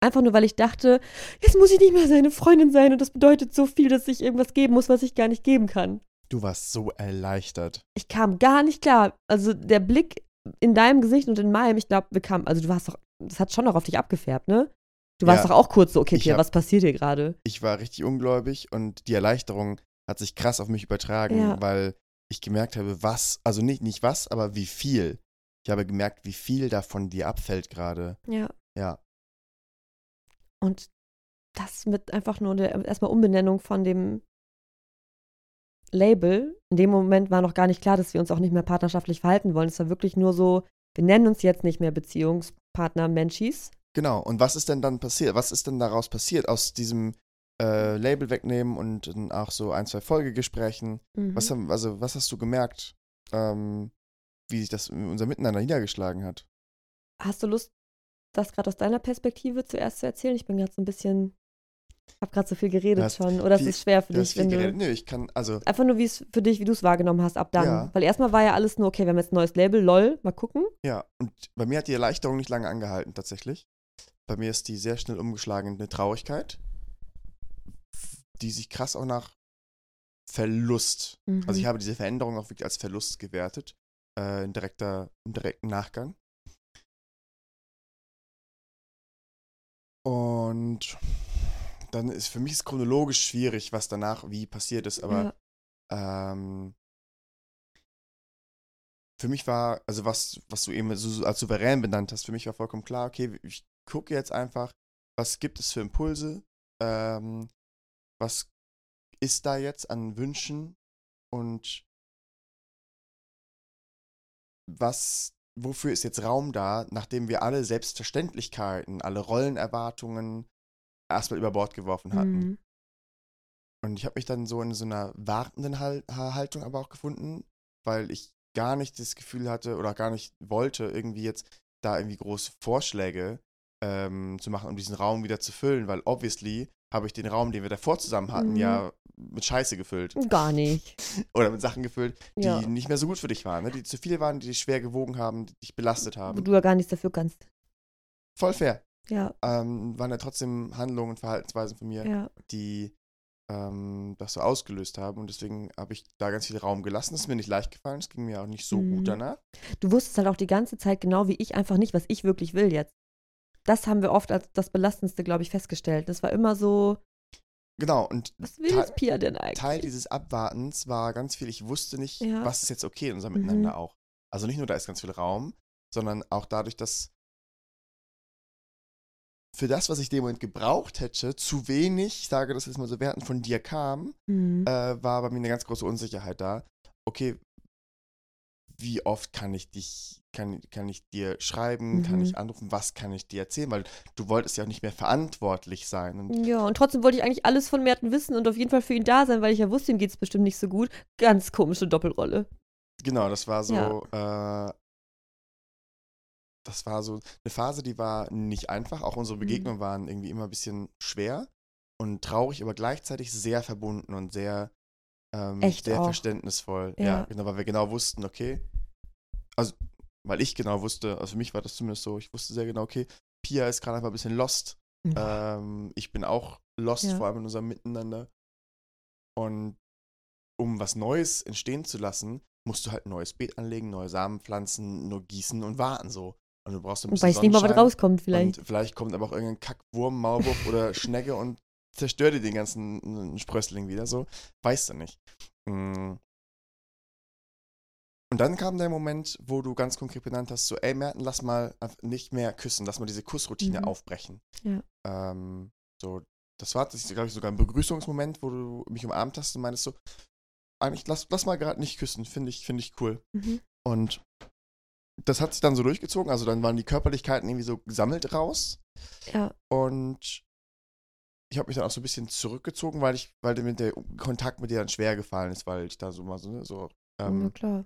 Einfach nur, weil ich dachte, jetzt muss ich nicht mehr seine Freundin sein und das bedeutet so viel, dass ich irgendwas geben muss, was ich gar nicht geben kann. Du warst so erleichtert. Ich kam gar nicht klar. Also der Blick in deinem Gesicht und in meinem, ich glaube, wir kamen, also du warst doch, das hat schon noch auf dich abgefärbt, ne? Du warst Ja. doch auch kurz so, okay, Pierre, hab- was passiert hier gerade? Ich war richtig ungläubig und die Erleichterung hat sich krass auf mich übertragen, Ja. weil ich gemerkt habe, was, also nicht, nicht was, aber wie viel. Ich habe gemerkt, wie viel davon dir abfällt gerade. Ja. Ja, Und das mit einfach nur der erstmal Umbenennung von dem Label. In dem Moment war noch gar nicht klar, dass wir uns auch nicht mehr partnerschaftlich verhalten wollen. Es war wirklich nur so, wir nennen uns jetzt nicht mehr Beziehungspartner Menschis. genau. Und was ist denn dann passiert? Was ist denn daraus passiert aus diesem äh, Label wegnehmen und dann auch so ein, zwei Folgegesprächen? Mhm. Was, haben, also, was hast du gemerkt, ähm, wie sich das in unser Miteinander niedergeschlagen hat? Hast du Lust, das gerade aus deiner Perspektive zuerst zu erzählen? Ich bin gerade so ein bisschen Ich habe gerade so viel geredet hast schon. Oder ist es schwer für Du dich, wenn du. geredet. Nö, ich kann, also, Einfach nur, wie es für dich, wie du es wahrgenommen hast, ab dann. Ja. Weil erstmal war ja alles nur, okay, wir haben jetzt ein neues Label, lol, mal gucken. ja. Und bei mir hat die Erleichterung nicht lange angehalten, tatsächlich. Bei mir ist die sehr schnell umgeschlagen in eine Traurigkeit, die sich krass auch nach Verlust Mhm. Also ich habe diese Veränderung auch wirklich als Verlust gewertet, äh, in direkter, im direkten Nachgang. Und dann ist für mich ist chronologisch schwierig, was danach wie passiert ist, aber ähm, für mich war, also was, was du eben so, so als souverän benannt hast, für mich war vollkommen klar, okay, ich gucke jetzt einfach, was gibt es für Impulse, ähm, was ist da jetzt an Wünschen und was, wofür ist jetzt Raum da, nachdem wir alle Selbstverständlichkeiten, alle Rollenerwartungen erstmal über Bord geworfen hatten. Mhm. Und ich habe mich dann so in so einer wartenden Hal Haltung aber auch gefunden, weil ich gar nicht das Gefühl hatte oder gar nicht wollte, irgendwie jetzt da irgendwie große Vorschläge ähm, zu machen, um diesen Raum wieder zu füllen, weil obviously habe ich den Raum, den wir davor zusammen hatten, Mhm. ja mit Scheiße gefüllt. Gar nicht. Oder mit Sachen gefüllt, die Ja. nicht mehr so gut für dich waren, ne? die zu viel waren, die dich schwer gewogen haben, die dich belastet Wo haben. du ja gar nichts dafür kannst. Voll fair. Ja, Ähm, waren ja trotzdem Handlungen und Verhaltensweisen von mir, ja. die ähm, das so ausgelöst haben. Und deswegen habe ich da ganz viel Raum gelassen. Es ist mir nicht leicht gefallen. Es ging mir auch nicht so Mhm. gut danach. Du wusstest halt auch die ganze Zeit genau wie ich einfach nicht, was ich wirklich will jetzt. Das haben wir oft als das Belastendste, glaube ich, festgestellt. Das war immer so, Genau. Und was will Teil- Pia denn eigentlich? Teil dieses Abwartens war ganz viel, ich wusste nicht, Ja. was ist jetzt okay in unserem Mhm. Miteinander auch. Also nicht nur, da ist ganz viel Raum, sondern auch dadurch, dass für das, was ich dem Moment gebraucht hätte, zu wenig, ich sage das jetzt mal so werten, von dir kam, Mhm. äh, war bei mir eine ganz große Unsicherheit da. Okay, wie oft kann ich dich, kann, kann ich dir schreiben, kann Mhm. ich anrufen, was kann ich dir erzählen? Weil du wolltest ja auch nicht mehr verantwortlich sein. Und Ja, und trotzdem wollte ich eigentlich alles von Merten wissen und auf jeden Fall für ihn da sein, weil ich ja wusste, ihm geht es bestimmt nicht so gut. Ganz komische Doppelrolle. genau, das war so, Ja. äh, das war so eine Phase, die war nicht einfach. Auch unsere Mhm. Begegnungen waren irgendwie immer ein bisschen schwer und traurig, aber gleichzeitig sehr verbunden und sehr, ähm, Echt sehr auch. verständnisvoll. Ja. Ja. genau, weil wir genau wussten, okay, also weil ich genau wusste, also für mich war das zumindest so, ich wusste sehr genau, okay, Pia ist gerade einfach ein bisschen lost. Ähm, ich bin auch lost, Ja. vor allem in unserem Miteinander. Und um was Neues entstehen zu lassen, musst du halt ein neues Beet anlegen, neue Samen pflanzen, nur gießen und warten so. Und du brauchst ein bisschen weiß nicht mal, was rauskommt vielleicht. Und vielleicht kommt aber auch irgendein Kackwurm, Maulwurf oder Schnecke und zerstört dir den ganzen Sprössling wieder so. Weißt du nicht. Mm. Und dann kam der Moment, wo du ganz konkret benannt hast, so, ey Merten, lass mal nicht mehr küssen, lass mal diese Kussroutine Mhm. aufbrechen. Ja. Ähm, so, das war, das glaube ich, sogar ein Begrüßungsmoment, wo du mich umarmt hast und meintest so, eigentlich, lass, lass mal gerade nicht küssen, finde ich, finde ich cool. Mhm. Und das hat sich dann so durchgezogen, also dann waren die Körperlichkeiten irgendwie so gesammelt raus. Ja, Und ich habe mich dann auch so ein bisschen zurückgezogen, weil ich, weil mir der Kontakt mit dir dann schwer gefallen ist, weil ich da so mal so, ne, so ähm, klar.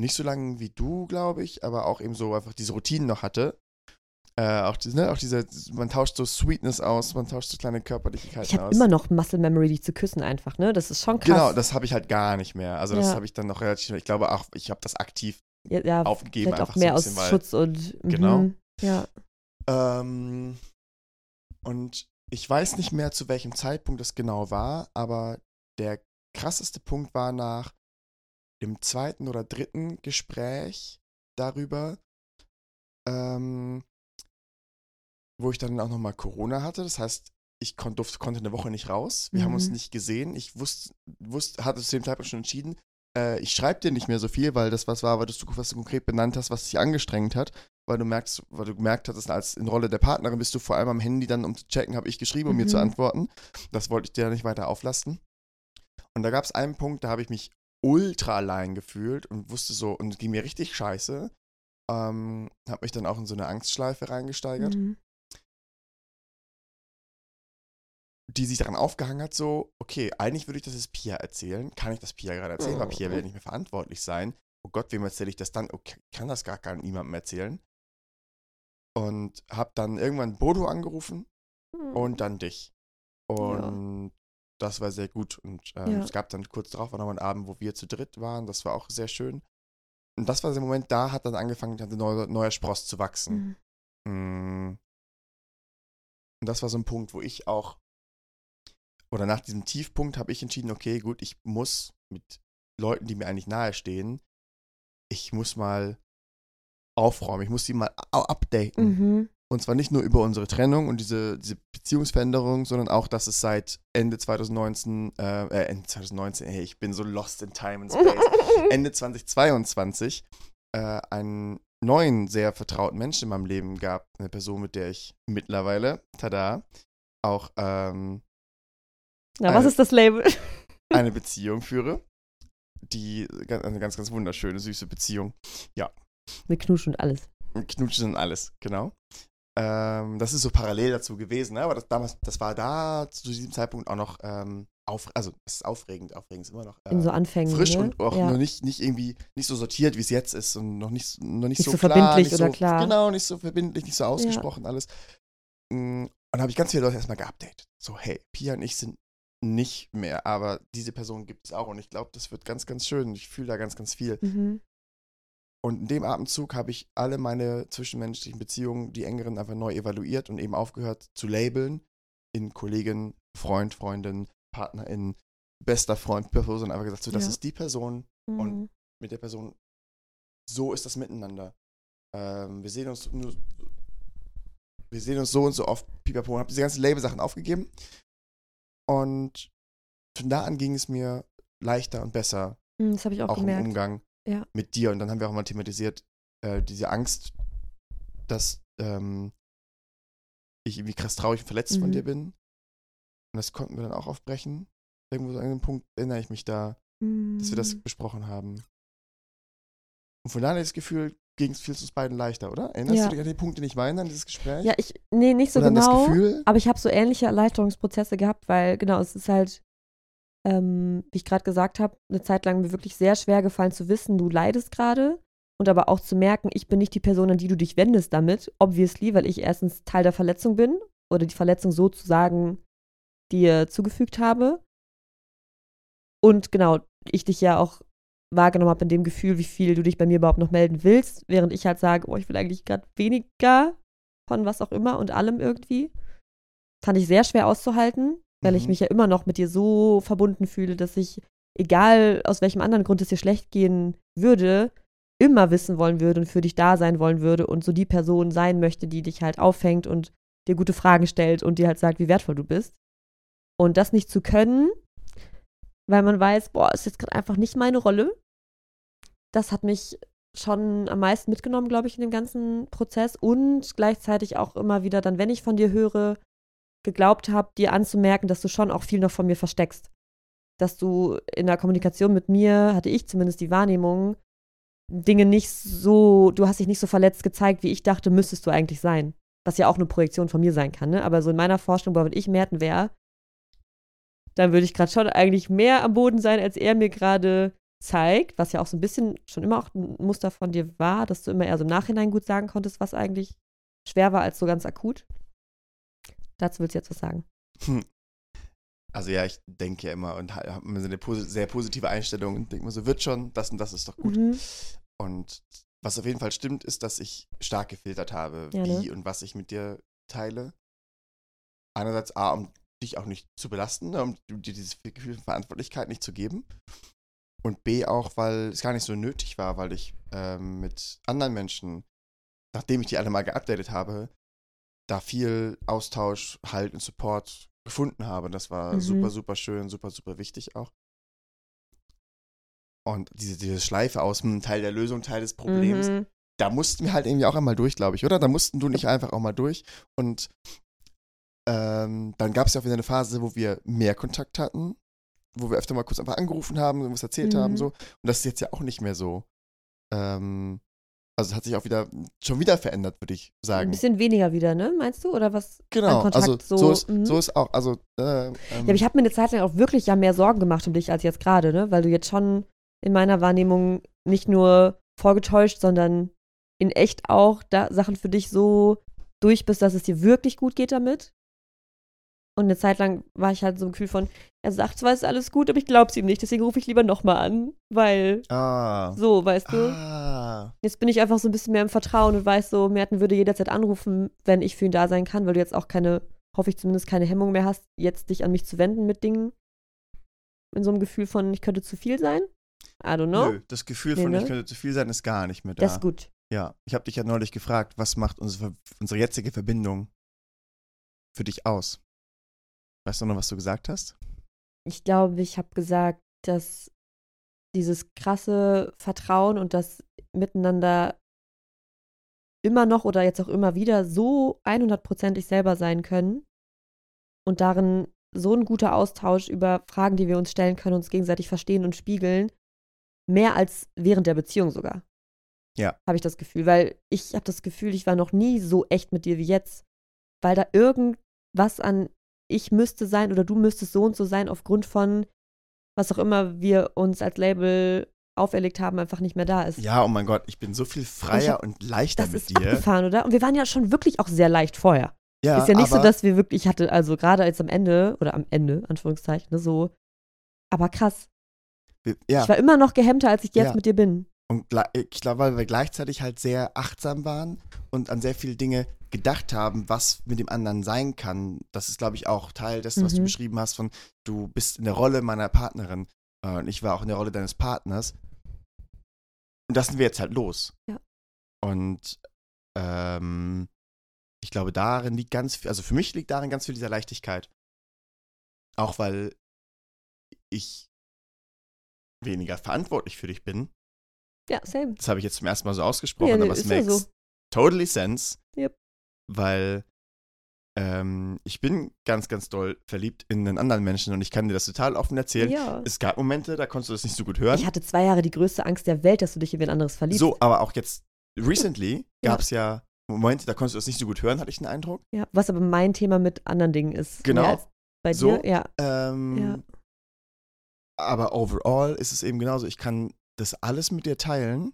nicht so lange wie du, glaube ich, aber auch eben so einfach diese Routinen noch hatte. Äh, auch, diese, ne, auch diese, man tauscht so Sweetness aus, man tauscht so kleine Körperlichkeiten Ich habe aus. immer noch Muscle Memory, dich zu küssen einfach, ne? Das ist schon krass. Genau, das habe ich halt gar nicht mehr. Also das Ja. habe ich dann noch relativ, ich glaube auch, ich habe das aktiv ja, ja, aufgegeben, einfach auch mehr so aus weil Schutz und mhm, Genau. Ja. Ähm, und ich weiß nicht mehr, zu welchem Zeitpunkt das genau war, aber der krasseste Punkt war nach dem zweiten oder dritten Gespräch darüber, ähm, wo ich dann auch nochmal Corona hatte. Das heißt, ich kon durfte, konnte eine Woche nicht raus. Wir haben uns Mhm. nicht gesehen. Ich wusste, wusste hatte zu dem Zeitpunkt schon entschieden, äh, ich schreibe dir nicht mehr so viel, weil das was war, weil du, was du konkret benannt hast, was dich angestrengt hat weil du merkst, weil du gemerkt hattest, als in Rolle der Partnerin bist du vor allem am Handy dann, um zu checken, habe ich geschrieben, um mir zu Mhm. antworten. Das wollte ich dir nicht weiter auflasten. Und da gab es einen Punkt, da habe ich mich ultra allein gefühlt und wusste so, und es ging mir richtig scheiße. Ähm, habe mich dann auch in so eine Angstschleife reingesteigert, Mhm. Die sich daran aufgehangen hat, so, okay, eigentlich würde ich das jetzt Pia erzählen. Kann ich das Pia gerade erzählen? Weil Pia will ja nicht mehr verantwortlich sein. Oh Gott, wem erzähle ich das dann? Okay, kann das gar, gar niemandem erzählen. Und habe dann irgendwann Bodo angerufen und dann dich. Und das war sehr gut. Und ähm, Ja. es gab dann kurz darauf noch einen Abend, wo wir zu dritt waren. Das war auch sehr schön. Und das war der Moment, da hat dann angefangen, ein neuer, neuer Spross zu wachsen. Mhm. Mm. Und das war so ein Punkt, wo ich auch, oder nach diesem Tiefpunkt habe ich entschieden, okay, gut, ich muss mit Leuten, die mir eigentlich nahestehen, ich muss mal aufräumen, ich muss sie mal updaten. Mhm. Und zwar nicht nur über unsere Trennung und diese, diese Beziehungsveränderung, sondern auch, dass es seit Ende 2019, äh, äh, Ende 2019, hey, ich bin so lost in time and space, Ende 2022 äh, einen neuen, sehr vertrauten Menschen in meinem Leben gab. Eine Person, mit der ich mittlerweile, tada, auch ähm, Na, was Eine- ist das Label? eine Beziehung führe. Die eine ganz, ganz wunderschöne, süße Beziehung. Mit Knusch und alles. Und Knutschen und alles, genau. Ähm, das ist so parallel dazu gewesen, ne? aber das, damals, das war da zu diesem Zeitpunkt auch noch ähm, auf, also es ist aufregend, aufregend ist immer noch äh, In so Anfängen. frisch ne? und auch ja. noch nicht, nicht irgendwie nicht so sortiert, wie es jetzt ist und noch nicht, noch nicht, Nicht so, so klar, verbindlich nicht oder so, klar. Genau, nicht so verbindlich, nicht so ausgesprochen alles. Mm, Und da habe ich ganz viele Leute erstmal geupdatet. So, hey, Pia und ich sind nicht mehr, aber diese Person gibt es auch und ich glaube, das wird ganz, ganz schön. Ich fühle da ganz, ganz viel. Mhm. Und in dem Atemzug habe ich alle meine zwischenmenschlichen Beziehungen, die engeren, einfach neu evaluiert und eben aufgehört zu labeln in Kollegin, Freund, Freundin, Partnerin, bester Freund, Person, einfach gesagt, so, das Ja. ist die Person, Und- Mhm. mit der Person, so ist das miteinander. Ähm, wir sehen uns nur, wir sehen uns so und so oft, pipapo, und habe diese ganzen Label-Sachen aufgegeben. Und von da an ging es mir leichter und besser, Mhm, Das habe ich auch, auch im gemerkt. Umgang Ja. mit dir. Und dann haben wir auch mal thematisiert, äh, diese Angst, dass ähm, ich irgendwie krass traurig und verletzt von Mhm. dir bin. Und das konnten wir dann auch aufbrechen. Irgendwo so an einem Punkt erinnere ich mich da, dass wir das Mhm. besprochen haben. Und von da an das Gefühl, ging es viel zu beiden leichter, oder? Erinnerst Ja. du dich an den Punkt, den ich meine, an dieses Gespräch? Ja, ich, nee, nicht so Oder genau. das Gefühl? Aber ich habe so ähnliche Erleichterungsprozesse gehabt, weil genau, es ist halt, ähm, wie ich gerade gesagt habe, eine Zeit lang mir wirklich sehr schwer gefallen zu wissen, du leidest gerade und aber auch zu merken, ich bin nicht die Person, an die du dich wendest damit, obviously, weil ich erstens Teil der Verletzung bin oder die Verletzung sozusagen dir zugefügt habe. Und genau, ich dich ja auch wahrgenommen habe in dem Gefühl, wie viel du dich bei mir überhaupt noch melden willst, während ich halt sage, oh, ich will eigentlich gerade weniger von was auch immer und allem irgendwie. Fand ich sehr schwer auszuhalten, weil ich Mhm. mich ja immer noch mit dir so verbunden fühle, dass ich, egal aus welchem anderen Grund es dir schlecht gehen würde, immer wissen wollen würde und für dich da sein wollen würde und so die Person sein möchte, die dich halt auffängt und dir gute Fragen stellt und dir halt sagt, wie wertvoll du bist. Und das nicht zu können, weil man weiß, boah, ist jetzt gerade einfach nicht meine Rolle. Das hat mich schon am meisten mitgenommen, glaube ich, in dem ganzen Prozess und gleichzeitig auch immer wieder dann, wenn ich von dir höre, geglaubt habe, dir anzumerken, dass du schon auch viel noch von mir versteckst. Dass du in der Kommunikation mit mir, hatte ich zumindest die Wahrnehmung, Dinge nicht so, du hast dich nicht so verletzt gezeigt, wie ich dachte, müsstest du eigentlich sein. Was ja auch eine Projektion von mir sein kann, ne? Aber so in meiner Vorstellung, wenn ich Merten wäre, dann würde ich gerade schon eigentlich mehr am Boden sein, als er mir gerade zeigt, was ja auch so ein bisschen schon immer auch ein Muster von dir war, dass du immer eher so im Nachhinein gut sagen konntest, was eigentlich schwer war als so ganz akut. Dazu willst du jetzt was sagen. Hm. Also ja, ich denke ja immer und habe immer so eine posi sehr positive Einstellung und denke mir so, wird schon, das und das ist doch gut. Mhm. Und was auf jeden Fall stimmt, ist, dass ich stark gefiltert habe, Ja, wie ne? und was ich mit dir teile. Einerseits A, um dich auch nicht zu belasten, ne, um dir dieses Gefühl von Verantwortlichkeit nicht zu geben. Und B auch, weil es gar nicht so nötig war, weil ich ähm, mit anderen Menschen, nachdem ich die alle mal geupdatet habe, da viel Austausch, Halt und Support gefunden habe. Das war Mhm. super, super schön, super, super wichtig auch. Und diese, diese Schleife aus dem Teil der Lösung, Teil des Problems, Mhm. da mussten wir halt irgendwie auch einmal durch, glaube ich, oder? Da mussten du nicht einfach auch mal durch. Und ähm, dann gab es ja auch wieder eine Phase, wo wir mehr Kontakt hatten, wo wir öfter mal kurz einfach angerufen haben und was erzählt Mhm. haben, so. Und das ist jetzt ja auch nicht mehr so. Ähm, also es hat sich auch wieder, schon wieder verändert, würde ich Ein sagen. bisschen weniger wieder, ne? Meinst du? Oder was? Genau, Kontakt also so, so, ist, mhm. so ist auch, also, äh, ähm, Ja, aber ich habe mir eine Zeit lang auch wirklich ja mehr Sorgen gemacht um dich als jetzt gerade, ne? Weil du jetzt schon in meiner Wahrnehmung nicht nur vorgetäuscht, sondern in echt auch da Sachen für dich so durch bist, dass es dir wirklich gut geht damit. Und eine Zeit lang war ich halt so ein Gefühl von, er sagt zwar, ist alles gut, aber ich glaub's ihm nicht, deswegen rufe ich lieber nochmal an, weil Ah. so, weißt du? Ah. Jetzt bin ich einfach so ein bisschen mehr im Vertrauen und weiß so, Merten würde jederzeit anrufen, wenn ich für ihn da sein kann, weil du jetzt auch keine, hoffe ich zumindest, keine Hemmung mehr hast, jetzt dich an mich zu wenden mit Dingen. In so einem Gefühl von, ich könnte zu viel sein. I don't know. Nö, das Gefühl Nee, von, ne? ich könnte zu viel sein, ist gar nicht mehr da. Das ist gut. Ja, ich habe dich ja neulich gefragt, was macht unsere, unsere jetzige Verbindung für dich aus? Weißt du noch, was du gesagt hast? Ich glaube, ich habe gesagt, dass dieses krasse Vertrauen und das Miteinander immer noch oder jetzt auch immer wieder so 100%ig selber sein können und darin so ein guter Austausch über Fragen, die wir uns stellen können, uns gegenseitig verstehen und spiegeln, mehr als während der Beziehung sogar. Ja. Habe ich das Gefühl, weil ich habe das Gefühl, ich war noch nie so echt mit dir wie jetzt, weil da irgendwas an ich müsste sein oder du müsstest so und so sein aufgrund von was auch immer wir uns als Label auferlegt haben, einfach nicht mehr da ist. Ja, oh mein Gott, ich bin so viel freier hab- und leichter das mit ist dir. abgefahren, oder? Und wir waren ja schon wirklich auch sehr leicht vorher. Ja, ist ja nicht so, dass wir wirklich, ich hatte also gerade als am Ende, oder am Ende, Anführungszeichen, ne, so, aber krass. ja, Ich war immer noch gehemmter, als ich jetzt Ja. mit dir bin. Und ich glaube, weil wir gleichzeitig halt sehr achtsam waren und an sehr viele Dinge gedacht haben, was mit dem anderen sein kann. Das ist, glaube ich, auch Teil dessen, was du Mhm. beschrieben hast, von du bist in der Rolle meiner Partnerin äh, und ich war auch in der Rolle deines Partners. Und das sind wir jetzt halt los. Ja. Und ähm, ich glaube, darin liegt ganz viel, also für mich liegt darin ganz viel dieser Leichtigkeit. Auch weil ich weniger verantwortlich für dich bin. Ja, same. Das habe ich jetzt zum ersten Mal so ausgesprochen, Ja, nee, aber es ja makes so. totally sense. Yep. Weil ähm, ich bin ganz, ganz doll verliebt in einen anderen Menschen und ich kann dir das total offen erzählen. Ja. Es gab Momente, da konntest du das nicht so gut hören. Ich hatte zwei Jahre die größte Angst der Welt, dass du dich in wen anderes verliebst. So, aber auch jetzt, recently Ja. gab es ja Momente, da konntest du das nicht so gut hören, hatte ich den Eindruck. Ja, was aber mein Thema mit anderen Dingen ist. Genau. Bei So. dir, ja. Ähm, Ja. Aber overall ist es eben genauso. Ich kann das alles mit dir teilen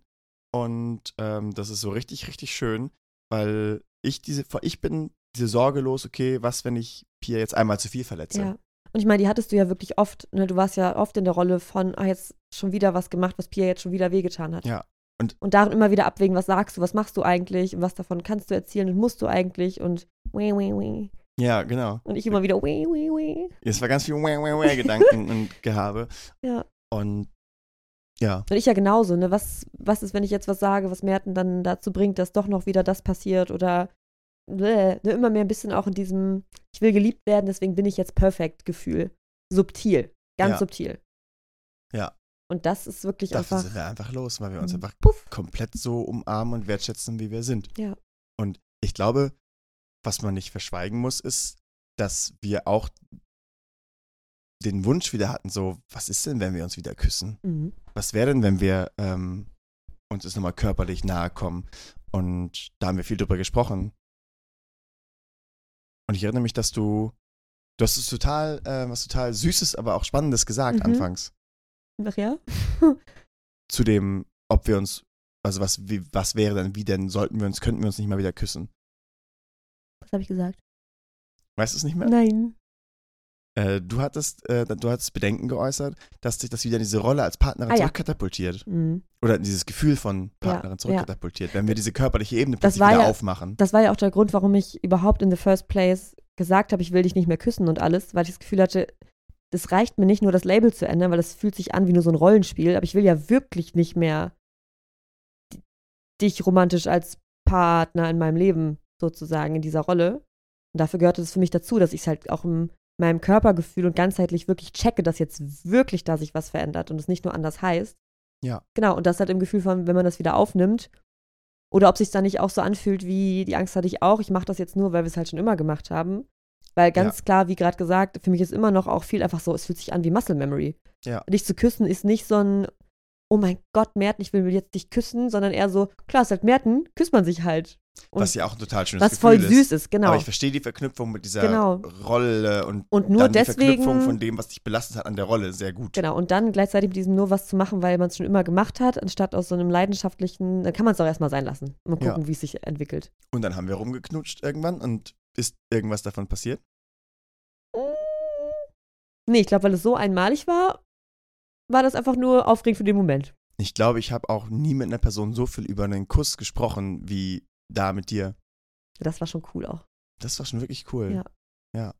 und ähm, das ist so richtig, richtig schön, weil ich diese, ich bin diese Sorge los, okay, was, wenn ich Pia jetzt einmal zu viel verletze? Ja. Und ich meine, die hattest du ja wirklich oft, ne? Du warst ja oft in der Rolle von, ah, jetzt schon wieder was gemacht, was Pia jetzt schon wieder wehgetan hat. Ja. Und- und darin immer wieder abwägen, was sagst du, was machst du eigentlich und was davon kannst du erzählen und musst du eigentlich und weh, weh, weh. Ja, genau. Und ich immer wieder weh, weh, weh. Es war ganz viel Wah, Wah, Wah Gedanken und Gehabe. Ja. Und ja, Und ich ja genauso, ne? Was, was ist, wenn ich jetzt was sage, was Merten dann dazu bringt, dass doch noch wieder das passiert oder bläh, ne? immer mehr ein bisschen auch in diesem, ich will geliebt werden, deswegen bin ich jetzt perfekt Gefühl. Subtil. Ganz Ja. subtil. Ja. Und das ist wirklich dafür einfach. sind wir einfach los, weil wir uns einfach Puff. komplett so umarmen und wertschätzen, wie wir sind. Ja. Und ich glaube, was man nicht verschweigen muss, ist, dass wir auch den Wunsch wieder hatten, so, was ist denn, wenn wir uns wieder küssen? Mhm. Was wäre denn, wenn wir ähm, uns jetzt nochmal körperlich nahe kommen? Und da haben wir viel drüber gesprochen. Und ich erinnere mich, dass du, du hast es total, äh, was total Süßes, aber auch Spannendes gesagt Mhm. anfangs. Ach ja? Zu dem, ob wir uns, also was, wie, was wäre denn, wie denn, sollten wir uns, könnten wir uns nicht mal wieder küssen? Was habe ich gesagt? Weißt du es nicht mehr? Nein. Äh, du hattest, äh, du hattest Bedenken geäußert, dass dich das wieder in diese Rolle als Partnerin Ah, ja. zurückkatapultiert. Mhm. Oder dieses Gefühl von Partnerin Ja, zurückkatapultiert, wenn wir diese körperliche Ebene Das plötzlich war wieder ja- aufmachen. Das war ja auch der Grund, warum ich überhaupt in the first place gesagt habe, ich will dich nicht mehr küssen und alles, weil ich das Gefühl hatte, das reicht mir nicht nur das Label zu ändern, weil das fühlt sich an wie nur so ein Rollenspiel, aber ich will ja wirklich nicht mehr di- dich romantisch als Partner in meinem Leben sozusagen in dieser Rolle. Und dafür gehörte es für mich dazu, dass ich es halt auch in meinem Körpergefühl und ganzheitlich wirklich checke, dass jetzt wirklich da sich was verändert und es nicht nur anders heißt. Ja. Genau, und das halt im Gefühl von, wenn man das wieder aufnimmt, oder ob sich dann nicht auch so anfühlt, wie die Angst hatte ich auch, ich mache das jetzt nur, weil wir es halt schon immer gemacht haben. Weil ganz klar, wie gerade gesagt, für mich ist immer noch auch viel einfach so, es fühlt sich an wie Muscle Memory. Ja. Dich zu küssen ist nicht so ein, oh mein Gott, Merten, ich will jetzt dich küssen, sondern eher so, klar, ist halt Merten, küsst man sich halt. Und was ja auch ein total schönes was Gefühl voll ist. süß ist, genau. Aber ich verstehe die Verknüpfung mit dieser Genau. Rolle und, Und nur dann die deswegen- Verknüpfung von dem, was dich belastet hat an der Rolle, sehr gut. Genau, und dann gleichzeitig mit diesem nur was zu machen, weil man es schon immer gemacht hat, anstatt aus so einem leidenschaftlichen, dann kann man es auch erstmal sein lassen. Mal Ja. gucken, wie es sich entwickelt. Und dann haben wir rumgeknutscht irgendwann und ist irgendwas davon passiert? Nee, ich glaube, weil es so einmalig war, war das einfach nur aufregend für den Moment. Ich glaube, ich habe auch nie mit einer Person so viel über einen Kuss gesprochen wie da mit dir. Das war schon cool auch. Das war schon wirklich cool. Ja. Ja.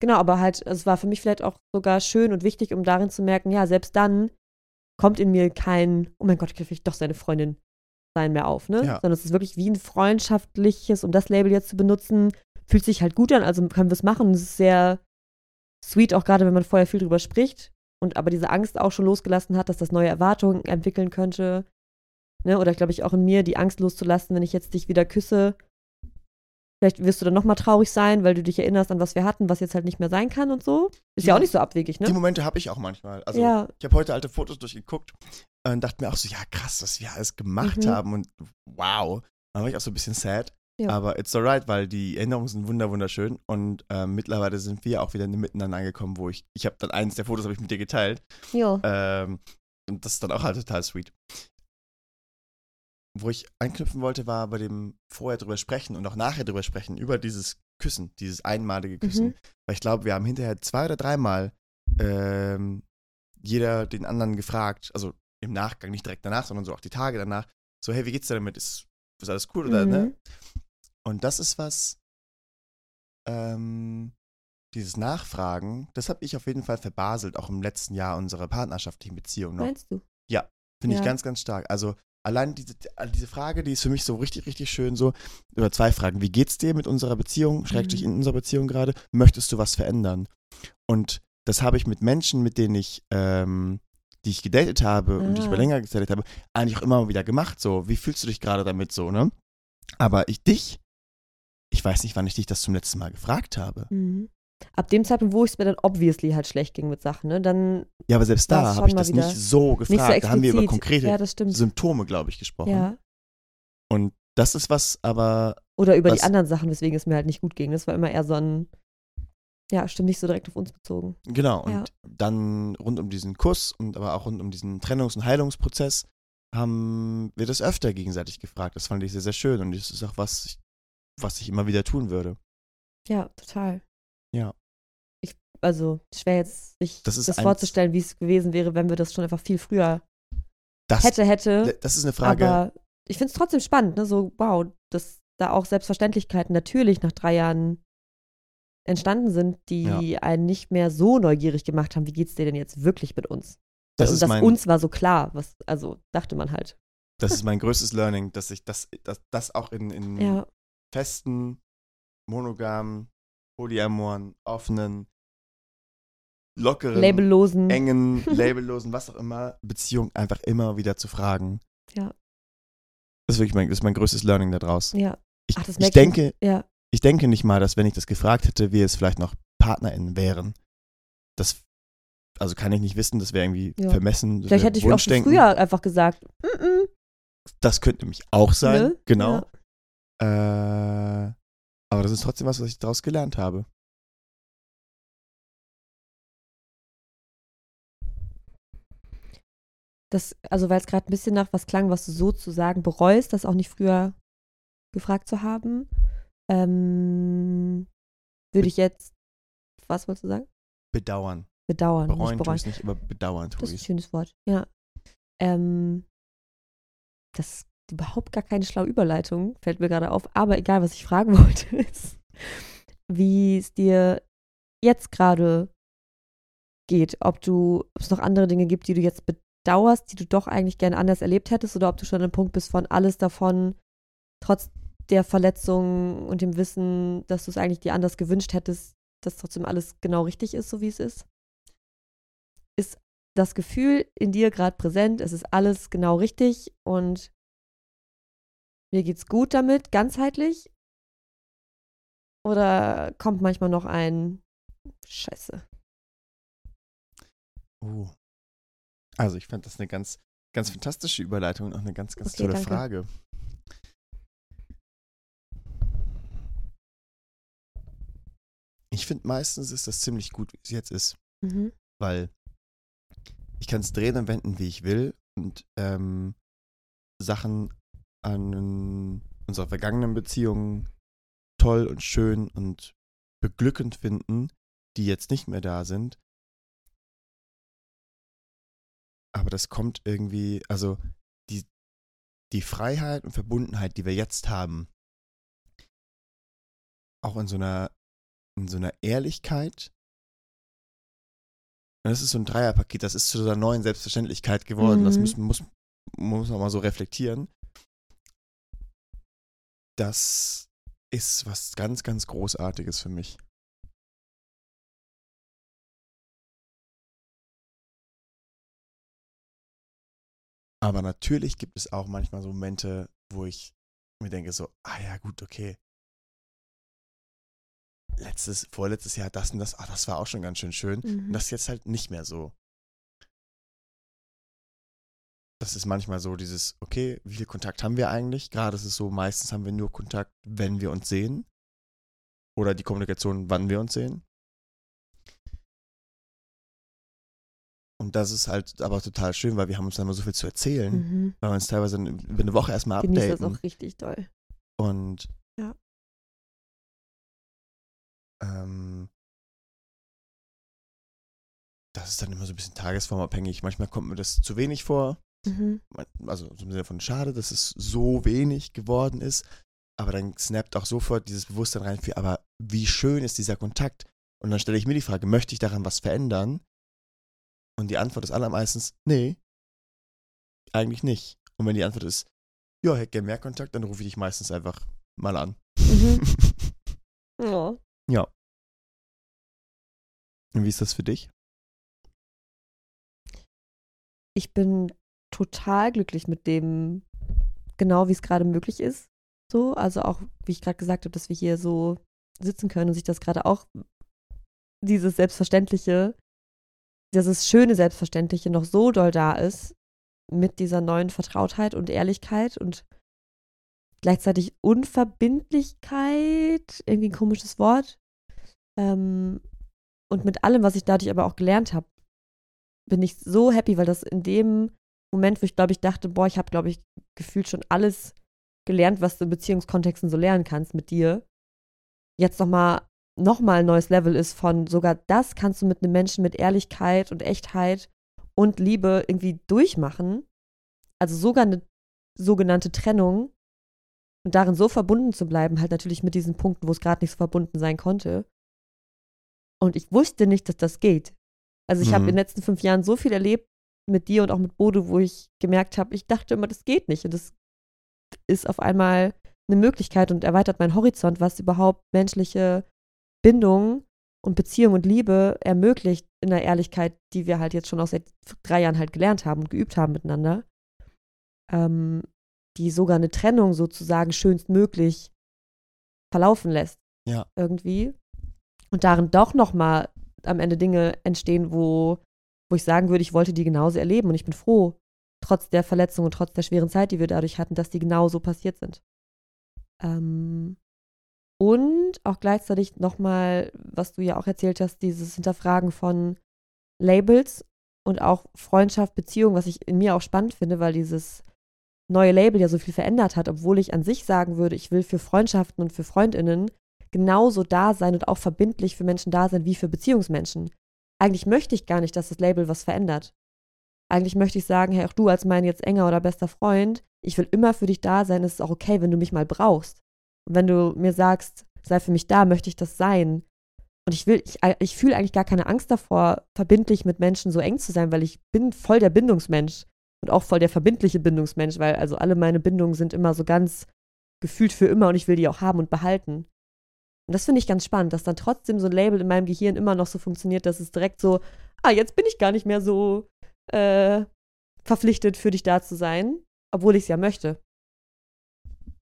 Genau, aber halt, es war für mich vielleicht auch sogar schön und wichtig, um darin zu merken, ja, selbst dann kommt in mir kein, oh mein Gott, ich kann vielleicht doch seine Freundin sein mehr auf, ne? Ja. Sondern es ist wirklich wie ein freundschaftliches, um das Label jetzt zu benutzen, fühlt sich halt gut an, also können wir es machen. Es ist sehr sweet, auch gerade wenn man vorher viel drüber spricht und aber diese Angst auch schon losgelassen hat, dass das neue Erwartungen entwickeln könnte. Ne? Oder glaube ich auch in mir, die Angst loszulassen, wenn ich jetzt dich wieder küsse. Vielleicht wirst du dann nochmal traurig sein, weil du dich erinnerst an was wir hatten, was jetzt halt nicht mehr sein kann und so. Ist ja, Ja. auch nicht so abwegig, Die ne? Momente habe ich auch manchmal. Also ja, ich habe heute alte Fotos durchgeguckt und dachte mir auch so, ja krass, was wir alles gemacht Mhm. haben und wow. Dann war ich auch so ein bisschen sad. Ja. Aber it's alright, weil die Erinnerungen sind wunder wunderschön und ähm, mittlerweile sind wir auch wieder Miteinander angekommen, wo ich, ich habe dann eins der Fotos habe ich mit dir geteilt ja. ähm, und das ist dann auch halt total sweet. Wo ich anknüpfen wollte, war bei dem vorher drüber sprechen und auch nachher drüber sprechen, über dieses Küssen, dieses einmalige Küssen. Mhm. Weil ich glaube, wir haben hinterher zwei oder dreimal ähm, jeder den anderen gefragt, also im Nachgang, nicht direkt danach, sondern so auch die Tage danach, so, hey, wie geht's dir damit? Ist, ist alles cool oder, ne? Mhm. Und das ist was, ähm, dieses Nachfragen, das habe ich auf jeden Fall verbaselt, auch im letzten Jahr unserer partnerschaftlichen Beziehung noch. Meinst du? Finde ich Ja. ganz, ganz stark. Also allein diese, diese Frage, die ist für mich so richtig, richtig schön so, oder zwei Fragen. Wie geht's dir mit unserer Beziehung, schrägstrich Mhm. in unserer Beziehung gerade? Möchtest du was verändern? Und das habe ich mit Menschen, mit denen ich, ähm, die ich gedatet habe und die ich Ah. über länger gedatet habe, eigentlich auch immer wieder gemacht. So, wie fühlst du dich gerade damit so, ne? Aber ich dich, ich weiß nicht, wann ich dich das zum letzten Mal gefragt habe. Mhm. Ab dem Zeitpunkt, wo es mir dann obviously halt schlecht ging mit Sachen, ne, dann Ja, aber selbst da habe ich das nicht so gefragt. nicht so da haben wir über konkrete ja. Symptome, glaube ich, gesprochen. Ja. Und das ist was, aber Oder über die anderen Sachen, weswegen es mir halt nicht gut ging. Das war immer eher so ein, ja, stimmt nicht so direkt auf uns bezogen. Genau, und Ja. dann rund um diesen Kuss und aber auch rund um diesen Trennungs- und Heilungsprozess haben wir das öfter gegenseitig gefragt. Das fand ich sehr, sehr schön und das ist auch was, ich, was ich immer wieder tun würde. Ja, total. Ja. Ich, also, schwer jetzt sich Das das, vorzustellen, wie es gewesen wäre, wenn wir das schon einfach viel früher Das, hätte, hätte. das ist eine Frage, Aber ich finde es trotzdem spannend, ne? So, wow, dass da auch Selbstverständlichkeiten natürlich nach drei Jahren entstanden sind, die einen nicht mehr so neugierig gemacht haben, wie geht's dir denn jetzt wirklich mit uns? das, Und ist das mein, uns war so klar, was, also dachte man halt. das ist mein größtes Learning, dass ich das, das, das auch in, in Ja, festen, monogamen, polyamoren, offenen, lockeren, labellosen. engen, labellosen, was auch immer, Beziehung einfach immer wieder zu fragen. Ja. Das ist wirklich mein, das ist mein größtes Learning da draus. Ja, Ich, Ach, das ich denke, ja, ich denke nicht mal, dass wenn ich das gefragt hätte, wir es vielleicht noch PartnerInnen wären. Das, also kann ich nicht wissen, das wäre irgendwie Ja. vermessen. vielleicht hätte ich auch schon früher einfach gesagt, mm -mm, Das könnte nämlich auch sein, ne? genau. Ja. Äh, aber das ist trotzdem was, was ich daraus gelernt habe. Das, also weil es gerade ein bisschen nach was klang, was du sozusagen bereust, das auch nicht früher gefragt zu haben, ähm, würde ich jetzt, was wolltest du sagen? Bedauern. Bedauern, Bereuen nicht tue bereuen. ich nicht, aber bedauern tue Das ist ein schönes Wort, ja. Ähm, das überhaupt gar keine schlaue Überleitung, fällt mir gerade auf. Aber egal, was ich fragen wollte, ist, wie es dir jetzt gerade geht. Ob du, ob es noch andere Dinge gibt, die du jetzt bedauerst, die du doch eigentlich gerne anders erlebt hättest, oder ob du schon an einem Punkt bist von alles davon, trotz der Verletzung und dem Wissen, dass du es eigentlich dir anders gewünscht hättest, dass trotzdem alles genau richtig ist, so wie es ist. Ist das Gefühl in dir gerade präsent, es ist alles genau richtig und mir geht's gut damit, ganzheitlich? Oder kommt manchmal noch ein Scheiße? Oh. Also ich fand das eine ganz, ganz fantastische Überleitung und auch eine ganz, ganz Okay, tolle danke. Frage. Ich finde meistens ist das ziemlich gut, wie es jetzt ist, Mhm. weil ich kann es drehen und wenden, wie ich will und ähm, Sachen an unserer vergangenen Beziehung toll und schön und beglückend finden, die jetzt nicht mehr da sind. Aber das kommt irgendwie, also die, die Freiheit und Verbundenheit, die wir jetzt haben, auch in so einer, in so einer Ehrlichkeit. Und das ist so ein Dreierpaket, das ist zu einer neuen Selbstverständlichkeit geworden. Mhm. Das muss, muss, muss man mal so reflektieren. Das ist was ganz, ganz Großartiges für mich. Aber natürlich gibt es auch manchmal so Momente, wo ich mir denke so, ah ja, gut, okay. Letztes, vorletztes Jahr das und das, ah, das war auch schon ganz schön schön. Und Mhm. das ist jetzt halt nicht mehr so. Das ist manchmal so dieses, okay, wie viel Kontakt haben wir eigentlich? Gerade ist es so, meistens haben wir nur Kontakt, wenn wir uns sehen. Oder die Kommunikation, wann wir uns sehen. Und das ist halt aber total schön, weil wir haben uns dann immer so viel zu erzählen, Mhm. weil wir uns teilweise über eine Woche erstmal Genieße das updaten. auch richtig doll. Und Ja. ähm, das ist dann immer so ein bisschen tagesformabhängig. Manchmal kommt mir das zu wenig vor. Mhm. Also im Sinne von schade, dass es so wenig geworden ist. Aber dann snappt auch sofort dieses Bewusstsein rein für, aber wie schön ist dieser Kontakt? Und dann stelle ich mir die Frage, möchte ich daran was verändern? Und die Antwort ist allermeistens, nee, eigentlich nicht. Und wenn die Antwort ist, ja, hätte gerne mehr Kontakt, dann rufe ich dich meistens einfach mal an. Mhm. Ja. ja. Und wie ist das für dich? Ich bin total glücklich mit dem, genau wie es gerade möglich ist. So, also auch, wie ich gerade gesagt habe, dass wir hier so sitzen können und sich das gerade auch, dieses Selbstverständliche, dieses schöne Selbstverständliche noch so doll da ist, mit dieser neuen Vertrautheit und Ehrlichkeit und gleichzeitig Unverbindlichkeit, irgendwie ein komisches Wort. Ähm, und mit allem, was ich dadurch aber auch gelernt habe, bin ich so happy, weil das in dem Moment, wo ich glaube ich dachte, boah, ich habe glaube ich gefühlt schon alles gelernt, was du in Beziehungskontexten so lernen kannst mit dir, jetzt nochmal noch mal ein neues Level ist von sogar das kannst du mit einem Menschen mit Ehrlichkeit und Echtheit und Liebe irgendwie durchmachen. Also sogar eine sogenannte Trennung und darin so verbunden zu bleiben, halt natürlich mit diesen Punkten, wo es gerade nicht so verbunden sein konnte. Und ich wusste nicht, dass das geht. Also ich habe Mhm. in den letzten fünf Jahren so viel erlebt mit dir und auch mit Bodo, wo ich gemerkt habe, ich dachte immer, das geht nicht. Und das ist auf einmal eine Möglichkeit und erweitert meinen Horizont, was überhaupt menschliche Bindung und Beziehung und Liebe ermöglicht in der Ehrlichkeit, die wir halt jetzt schon auch seit drei Jahren halt gelernt haben und geübt haben miteinander. Ähm, die sogar eine Trennung sozusagen schönstmöglich verlaufen lässt. Ja. Irgendwie. Und darin doch nochmal am Ende Dinge entstehen, wo, wo ich sagen würde, ich wollte die genauso erleben und ich bin froh, trotz der Verletzung und trotz der schweren Zeit, die wir dadurch hatten, dass die genauso passiert sind. Ähm, und auch gleichzeitig nochmal, was du ja auch erzählt hast, dieses Hinterfragen von Labels und auch Freundschaft, Beziehung, was ich in mir auch spannend finde, weil dieses neue Label ja so viel verändert hat, obwohl ich an sich sagen würde, ich will für Freundschaften und für Freundinnen genauso da sein und auch verbindlich für Menschen da sein wie für Beziehungsmenschen. Eigentlich möchte ich gar nicht, dass das Label was verändert. Eigentlich möchte ich sagen, hey, auch du als mein jetzt enger oder bester Freund, ich will immer für dich da sein. Es ist auch okay, wenn du mich mal brauchst. Und wenn du mir sagst, sei für mich da, möchte ich das sein. Und ich will, ich, ich fühle eigentlich gar keine Angst davor, verbindlich mit Menschen so eng zu sein, weil ich bin voll der Bindungsmensch und auch voll der verbindliche Bindungsmensch, weil also alle meine Bindungen sind immer so ganz gefühlt für immer und ich will die auch haben und behalten. Und das finde ich ganz spannend, dass dann trotzdem so ein Label in meinem Gehirn immer noch so funktioniert, dass es direkt so, ah, jetzt bin ich gar nicht mehr so äh, verpflichtet, für dich da zu sein, obwohl ich es ja möchte.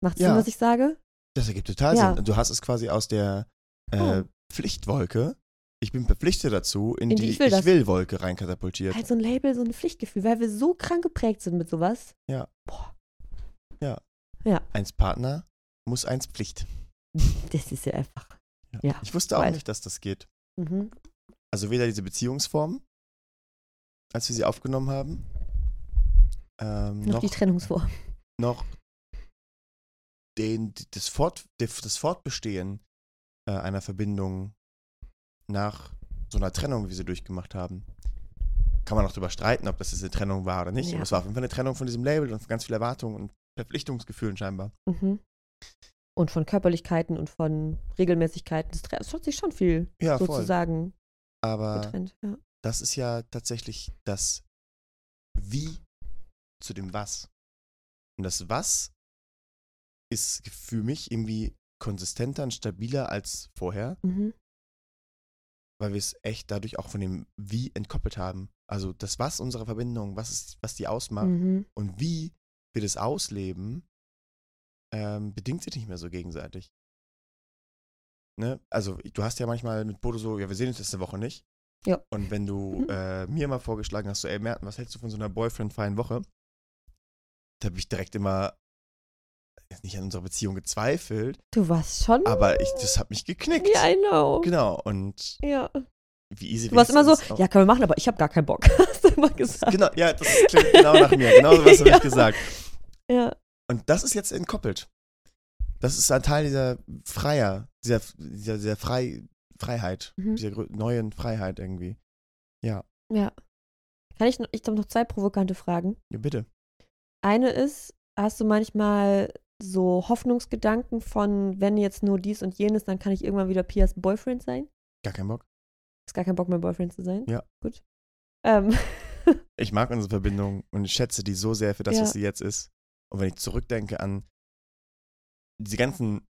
Macht Ja. Sinn, was ich sage? Das ergibt total Ja. Sinn. Du hast es quasi aus der äh, Oh. Pflichtwolke, ich bin verpflichtet dazu, in, In die, die Ich Ich will will-Wolke reinkatapultiert. Halt so ein Label, so ein Pflichtgefühl, weil wir so krank geprägt sind mit sowas. Ja. Boah. Eins Partner muss eins Pflicht. Das ist ja einfach. Ja, Ich wusste auch wild. nicht, dass das geht. Mhm. Also weder diese Beziehungsform, als wir sie aufgenommen haben, ähm, Noch, noch, die Trennungsform. noch den, das, Fort, das Fortbestehen äh, einer Verbindung nach so einer Trennung, wie wir sie durchgemacht haben. kann man auch drüber streiten, ob das jetzt eine Trennung war oder nicht. Ja. Aber es war auf jeden Fall eine Trennung von diesem Label und von ganz viel Erwartungen und Verpflichtungsgefühlen scheinbar. Mhm. Und von Körperlichkeiten und von Regelmäßigkeiten. Es hat sich schon viel Ja, voll. sozusagen Aber getrennt. Ja. das ist ja tatsächlich das Wie zu dem Was. Und das Was ist für mich irgendwie konsistenter und stabiler als vorher, Mhm. weil wir es echt dadurch auch von dem Wie entkoppelt haben. Also das Was unserer Verbindung, was ist, was die ausmacht Mhm. und wie wir das ausleben, ähm, bedingt sich nicht mehr so gegenseitig. Ne? Also du hast ja manchmal mit Bodo so, ja, wir sehen uns jetzt eine Woche nicht. Ja. Und wenn du Mhm. äh, mir mal vorgeschlagen hast, so, ey Merten, was hältst du von so einer boyfriend-freien Woche? Da habe ich direkt immer jetzt nicht an unserer Beziehung gezweifelt, Du warst schon. aber ich, das hat mich geknickt. Ja, I know. Genau. Und Ja. wie easy Du warst immer so, ja, können wir machen, aber ich habe gar keinen Bock. Hast du immer gesagt. Genau, ja, das klingt genau nach mir. Genau so was habe Ja. ich gesagt. Ja. Und das ist jetzt entkoppelt. Das ist ein Teil dieser Freier, dieser, dieser, dieser Frei, Freiheit, Mhm. dieser neuen Freiheit irgendwie. Ja. Kann ich noch, ich habe noch zwei provokante Fragen. Ja, bitte. Eine ist, hast du manchmal so Hoffnungsgedanken von, wenn jetzt nur dies und jenes, dann kann ich irgendwann wieder Pias Boyfriend sein? Gar keinen Bock. Ist gar kein Bock, mein Boyfriend zu sein? Ja. Gut. Ähm, Ich mag unsere Verbindung und ich schätze die so sehr für das, Ja. was sie jetzt ist. Und wenn ich zurückdenke an diese ganzen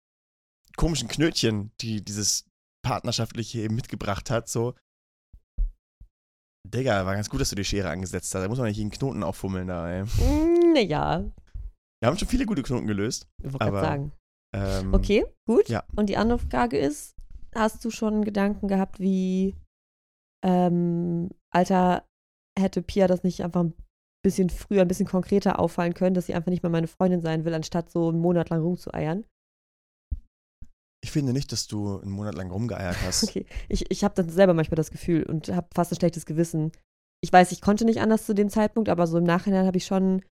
komischen Knötchen, die dieses Partnerschaftliche eben mitgebracht hat, so. Digga, war ganz gut, dass du die Schere angesetzt hast. Da muss man nicht jeden Knoten auffummeln da, ey. naja, Wir haben schon viele gute Knoten gelöst. ich wollte gerade sagen. Ähm, Okay, gut. ja. Und die andere Frage ist, hast du schon Gedanken gehabt, wie, ähm, Alter, hätte Pia das nicht einfach ein bisschen früher, ein bisschen konkreter auffallen können, dass sie einfach nicht mehr meine Freundin sein will, anstatt so einen Monat lang rumzueiern? Ich finde nicht, dass du einen Monat lang rumgeeiert hast. Okay, ich, ich habe dann selber manchmal das Gefühl und habe fast ein schlechtes Gewissen. Ich weiß, ich konnte nicht anders zu dem Zeitpunkt, aber so im Nachhinein habe ich schon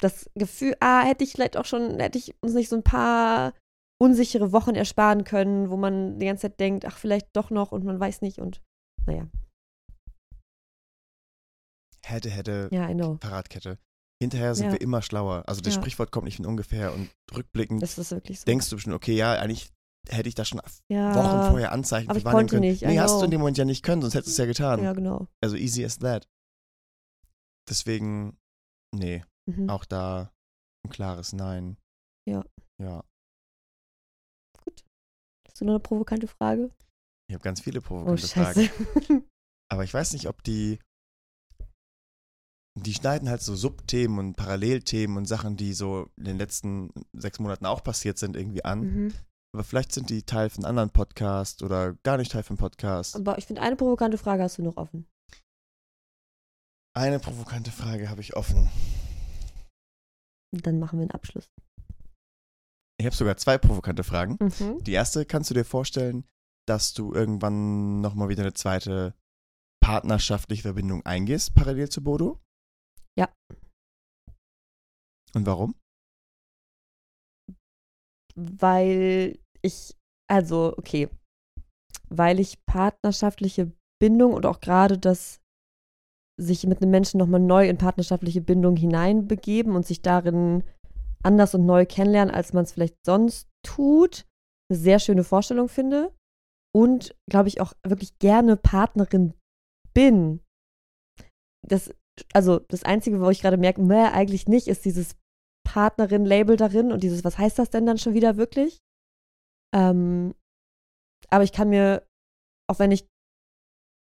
das Gefühl, ah, hätte ich vielleicht auch schon, hätte ich uns nicht so ein paar unsichere Wochen ersparen können, wo man die ganze Zeit denkt, ach, vielleicht doch noch und man weiß nicht und naja, Hätte, hätte, ja. Fahrradkette. Hinterher sind Ja. wir immer schlauer. Also das Ja. Sprichwort kommt nicht von ungefähr und rückblickend Das ist wirklich so. denkst du bestimmt, okay, ja, eigentlich hätte ich da schon Wochen vorher Anzeichen aber ich konnte können. nicht, Nee, hast du in dem Moment ja nicht können, sonst hättest du es ja getan. Ja, genau. Also easy as that. Deswegen, nee, Mhm. auch da ein klares Nein. Ja. Ja. Hast du noch eine provokante Frage? Ich habe ganz viele Oh, provokante scheiße. Fragen. Aber ich weiß nicht, ob die. Die schneiden halt so Subthemen und Parallelthemen und Sachen, die so in den letzten sechs Monaten auch passiert sind, irgendwie an. mhm. Aber vielleicht sind die Teil von anderen Podcasts oder gar nicht Teil von Podcasts. Aber ich finde, eine provokante Frage hast du noch offen. Eine provokante Frage habe ich offen. Und dann machen wir einen Abschluss. Ich habe sogar zwei provokante Fragen. Mhm. Die erste, kannst du dir vorstellen, dass du irgendwann nochmal wieder eine zweite partnerschaftliche Verbindung eingehst, parallel zu Bodo? Ja. Und warum? weil ich, also, okay, weil ich partnerschaftliche Bindung und auch gerade das sich mit einem Menschen nochmal neu in partnerschaftliche Bindung hineinbegeben und sich darin anders und neu kennenlernen, als man es vielleicht sonst tut, eine sehr schöne Vorstellung finde und, glaube ich, auch wirklich gerne Partnerin bin. Das, also, das Einzige, wo ich gerade merke, mehr eigentlich nicht, ist dieses Partnerin-Label darin und dieses, was heißt das denn dann schon wieder wirklich? Ähm, aber ich kann mir, auch wenn ich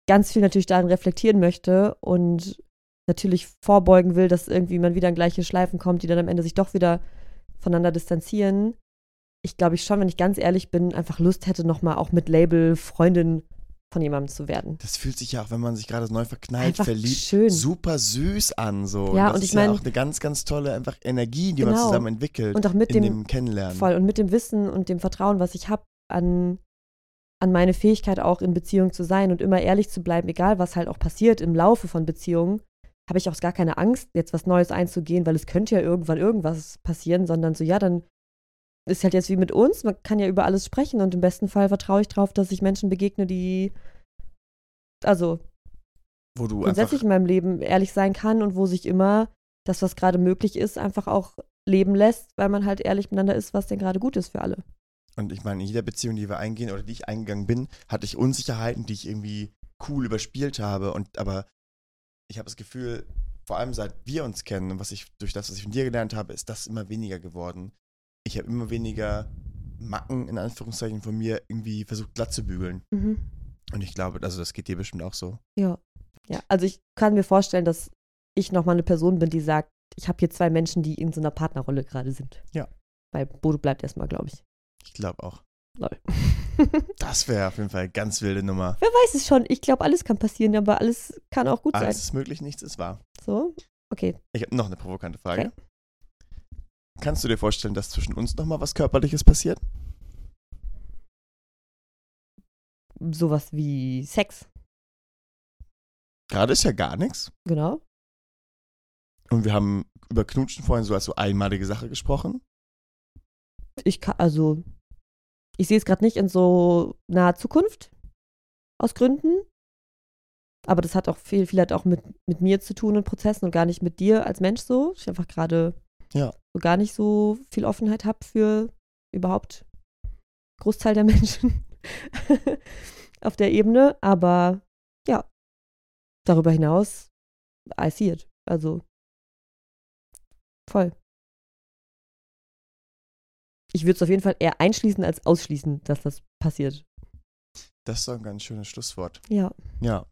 ganz viel natürlich darin reflektieren möchte und natürlich vorbeugen will, dass irgendwie man wieder in gleiche Schleifen kommt, die dann am Ende sich doch wieder voneinander distanzieren. Ich glaube ich schon, wenn ich ganz ehrlich bin, einfach Lust hätte, nochmal auch mit Label Freundin von jemandem zu werden. Das fühlt sich ja auch, wenn man sich gerade neu verknallt, Einfach verliebt, schön. super süß an. So. Ja, das und ist ich mein- ja auch eine ganz, ganz tolle einfach Energie, die man Genau. zusammen entwickelt Und auch mit dem, dem Kennenlernen. Voll. Und mit dem Wissen und dem Vertrauen, was ich habe an, an meine Fähigkeit auch in Beziehung zu sein und immer ehrlich zu bleiben, egal was halt auch passiert im Laufe von Beziehungen, habe ich auch gar keine Angst, jetzt was Neues einzugehen, weil es könnte ja irgendwann irgendwas passieren, sondern so, ja, dann ist halt jetzt wie mit uns, man kann ja über alles sprechen und im besten Fall vertraue ich darauf, dass ich Menschen begegne, die, also wo du grundsätzlich in meinem Leben ehrlich sein kann und wo sich immer das, was gerade möglich ist, einfach auch leben lässt, weil man halt ehrlich miteinander ist, was denn gerade gut ist für alle. Und ich meine, in jeder Beziehung, die wir eingehen oder die ich eingegangen bin, hatte ich Unsicherheiten, die ich irgendwie cool überspielt habe. Und aber ich habe das Gefühl, vor allem seit wir uns kennen und was ich durch das, was ich von dir gelernt habe, ist das immer weniger geworden. Ich habe immer weniger Macken in Anführungszeichen von mir irgendwie versucht glatt zu bügeln. Mhm. Und ich glaube, also das geht dir bestimmt auch so. Ja. Ja, also ich kann mir vorstellen, dass ich nochmal eine Person bin, die sagt, ich habe hier zwei Menschen, die in so einer Partnerrolle gerade sind. Ja. Weil Bodo bleibt erstmal, glaube ich. Ich glaube auch. Lol. Das wäre auf jeden Fall eine ganz wilde Nummer. Wer weiß es schon. Ich glaube, alles kann passieren, aber alles kann auch gut Alles sein. ist möglich, nichts ist wahr. So, okay. Ich habe noch eine provokante Frage. Okay. Kannst du dir vorstellen, dass zwischen uns nochmal was Körperliches passiert? Sowas wie Sex. Gerade ist ja gar nichts. Genau. Und wir haben über Knutschen vorhin so als so einmalige Sache gesprochen. Ich kann, also, ich sehe es gerade nicht in so naher Zukunft. Aus Gründen. Aber das hat auch viel, viel hat auch mit, mit mir zu tun in Prozessen und gar nicht mit dir als Mensch so. Ich einfach gerade Ja. Gar nicht so viel Offenheit habe für überhaupt Großteil der Menschen auf der Ebene. Aber ja, darüber hinaus, I see it. Also voll. Ich würde es auf jeden Fall eher einschließen als ausschließen, dass das passiert. Das ist doch ein ganz schönes Schlusswort. Ja. Ja.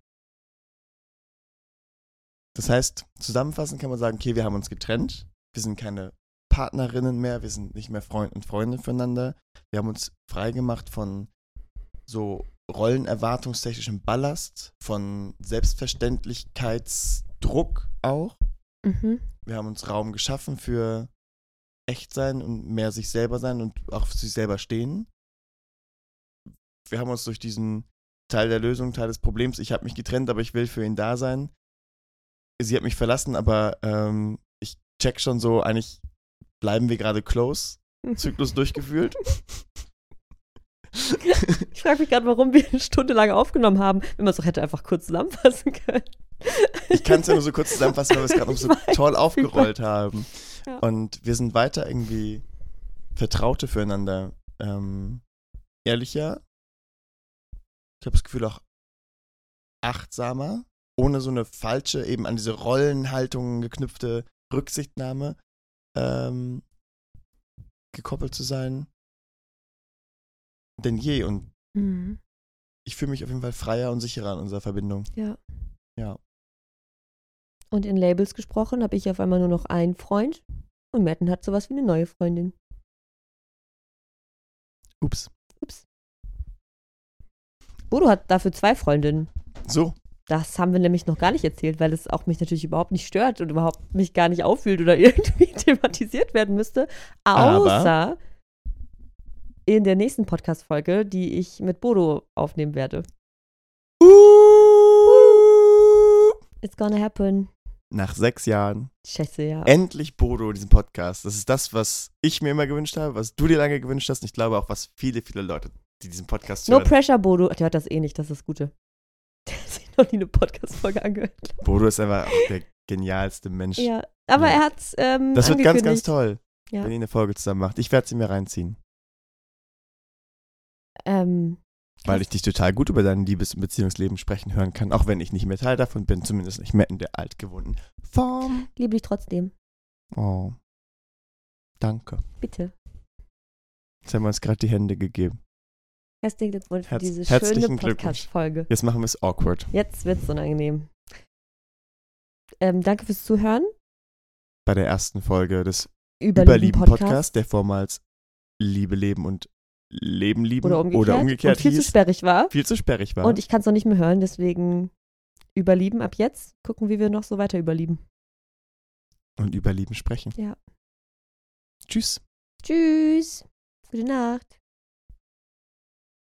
Das heißt, zusammenfassend kann man sagen, okay, wir haben uns getrennt. Wir sind keine Partnerinnen mehr, wir sind nicht mehr Freund und Freundin füreinander. Wir haben uns freigemacht von so rollenerwartungstechnischem Ballast, von Selbstverständlichkeitsdruck auch. Mhm. Wir haben uns Raum geschaffen für echt sein und mehr sich selber sein und auch für sich selber stehen. Wir haben uns durch diesen Teil der Lösung, Teil des Problems, ich habe mich getrennt, aber ich will für ihn da sein. Sie hat mich verlassen, aber ähm, ich check schon so, eigentlich bleiben wir gerade close, Zyklus durchgeführt. Ich frage mich gerade, warum wir eine Stunde lang aufgenommen haben, wenn man es doch hätte einfach kurz zusammenfassen können. Ich kann es ja nur so kurz zusammenfassen, weil wir es gerade noch so toll aufgerollt haben. Ja. Und wir sind weiter irgendwie Vertraute füreinander. Ähm, ehrlicher. Ich habe das Gefühl auch achtsamer, ohne so eine falsche, eben an diese Rollenhaltung geknüpfte Rücksichtnahme ähm, gekoppelt zu sein. Denn je. Und Mhm. ich fühle mich auf jeden Fall freier und sicherer in unserer Verbindung. Ja. Ja. Und in Labels gesprochen habe ich auf einmal nur noch einen Freund und Matten hat sowas wie eine neue Freundin. Ups. Ups. Bodo hat dafür zwei Freundinnen. So. Das haben wir nämlich noch gar nicht erzählt, weil es auch mich natürlich überhaupt nicht stört und überhaupt mich gar nicht auffühlt oder irgendwie thematisiert werden müsste. Aber- Außer in der nächsten Podcast-Folge, die ich mit Bodo aufnehmen werde. It's gonna happen. Nach sechs Jahren Scheiße, ja. endlich Bodo, diesen Podcast. Das ist das, was ich mir immer gewünscht habe, was du dir lange gewünscht hast und ich glaube auch, was viele, viele Leute, die diesen Podcast No hören. pressure, Bodo. Der hört das eh nicht, das ist das Gute. Noch nie eine Podcast-Folge angehört. Bodo ist einfach auch der genialste Mensch. Ja, aber Ja. er hat's ähm, das wird ganz, ganz toll, Ja. wenn ihr eine Folge zusammen macht. Ich werde sie mir reinziehen, Ähm, weil ich dich total gut über dein Liebes- und Beziehungsleben sprechen hören kann, auch wenn ich nicht mehr Teil davon bin, zumindest nicht mehr in der altgewohnten Form. liebe dich trotzdem. Oh. Danke. Bitte. Jetzt haben wir uns gerade die Hände gegeben. Herzlichen Glückwunsch für Herz- diese schöne. Podcast-Folge. Jetzt machen wir es awkward. Jetzt wird's unangenehm. Ähm, danke fürs Zuhören. Bei der ersten Folge des Überlieben Überlieben der vormals Liebe leben und Leben lieben Oder umgekehrt. oder umgekehrt und viel zu hieß, sperrig war. viel zu sperrig war. Und ich kann es noch nicht mehr hören, deswegen überlieben ab jetzt. Gucken, wie wir noch so weiter überlieben. und über Lieben sprechen. Ja. Tschüss. Tschüss. Gute Nacht.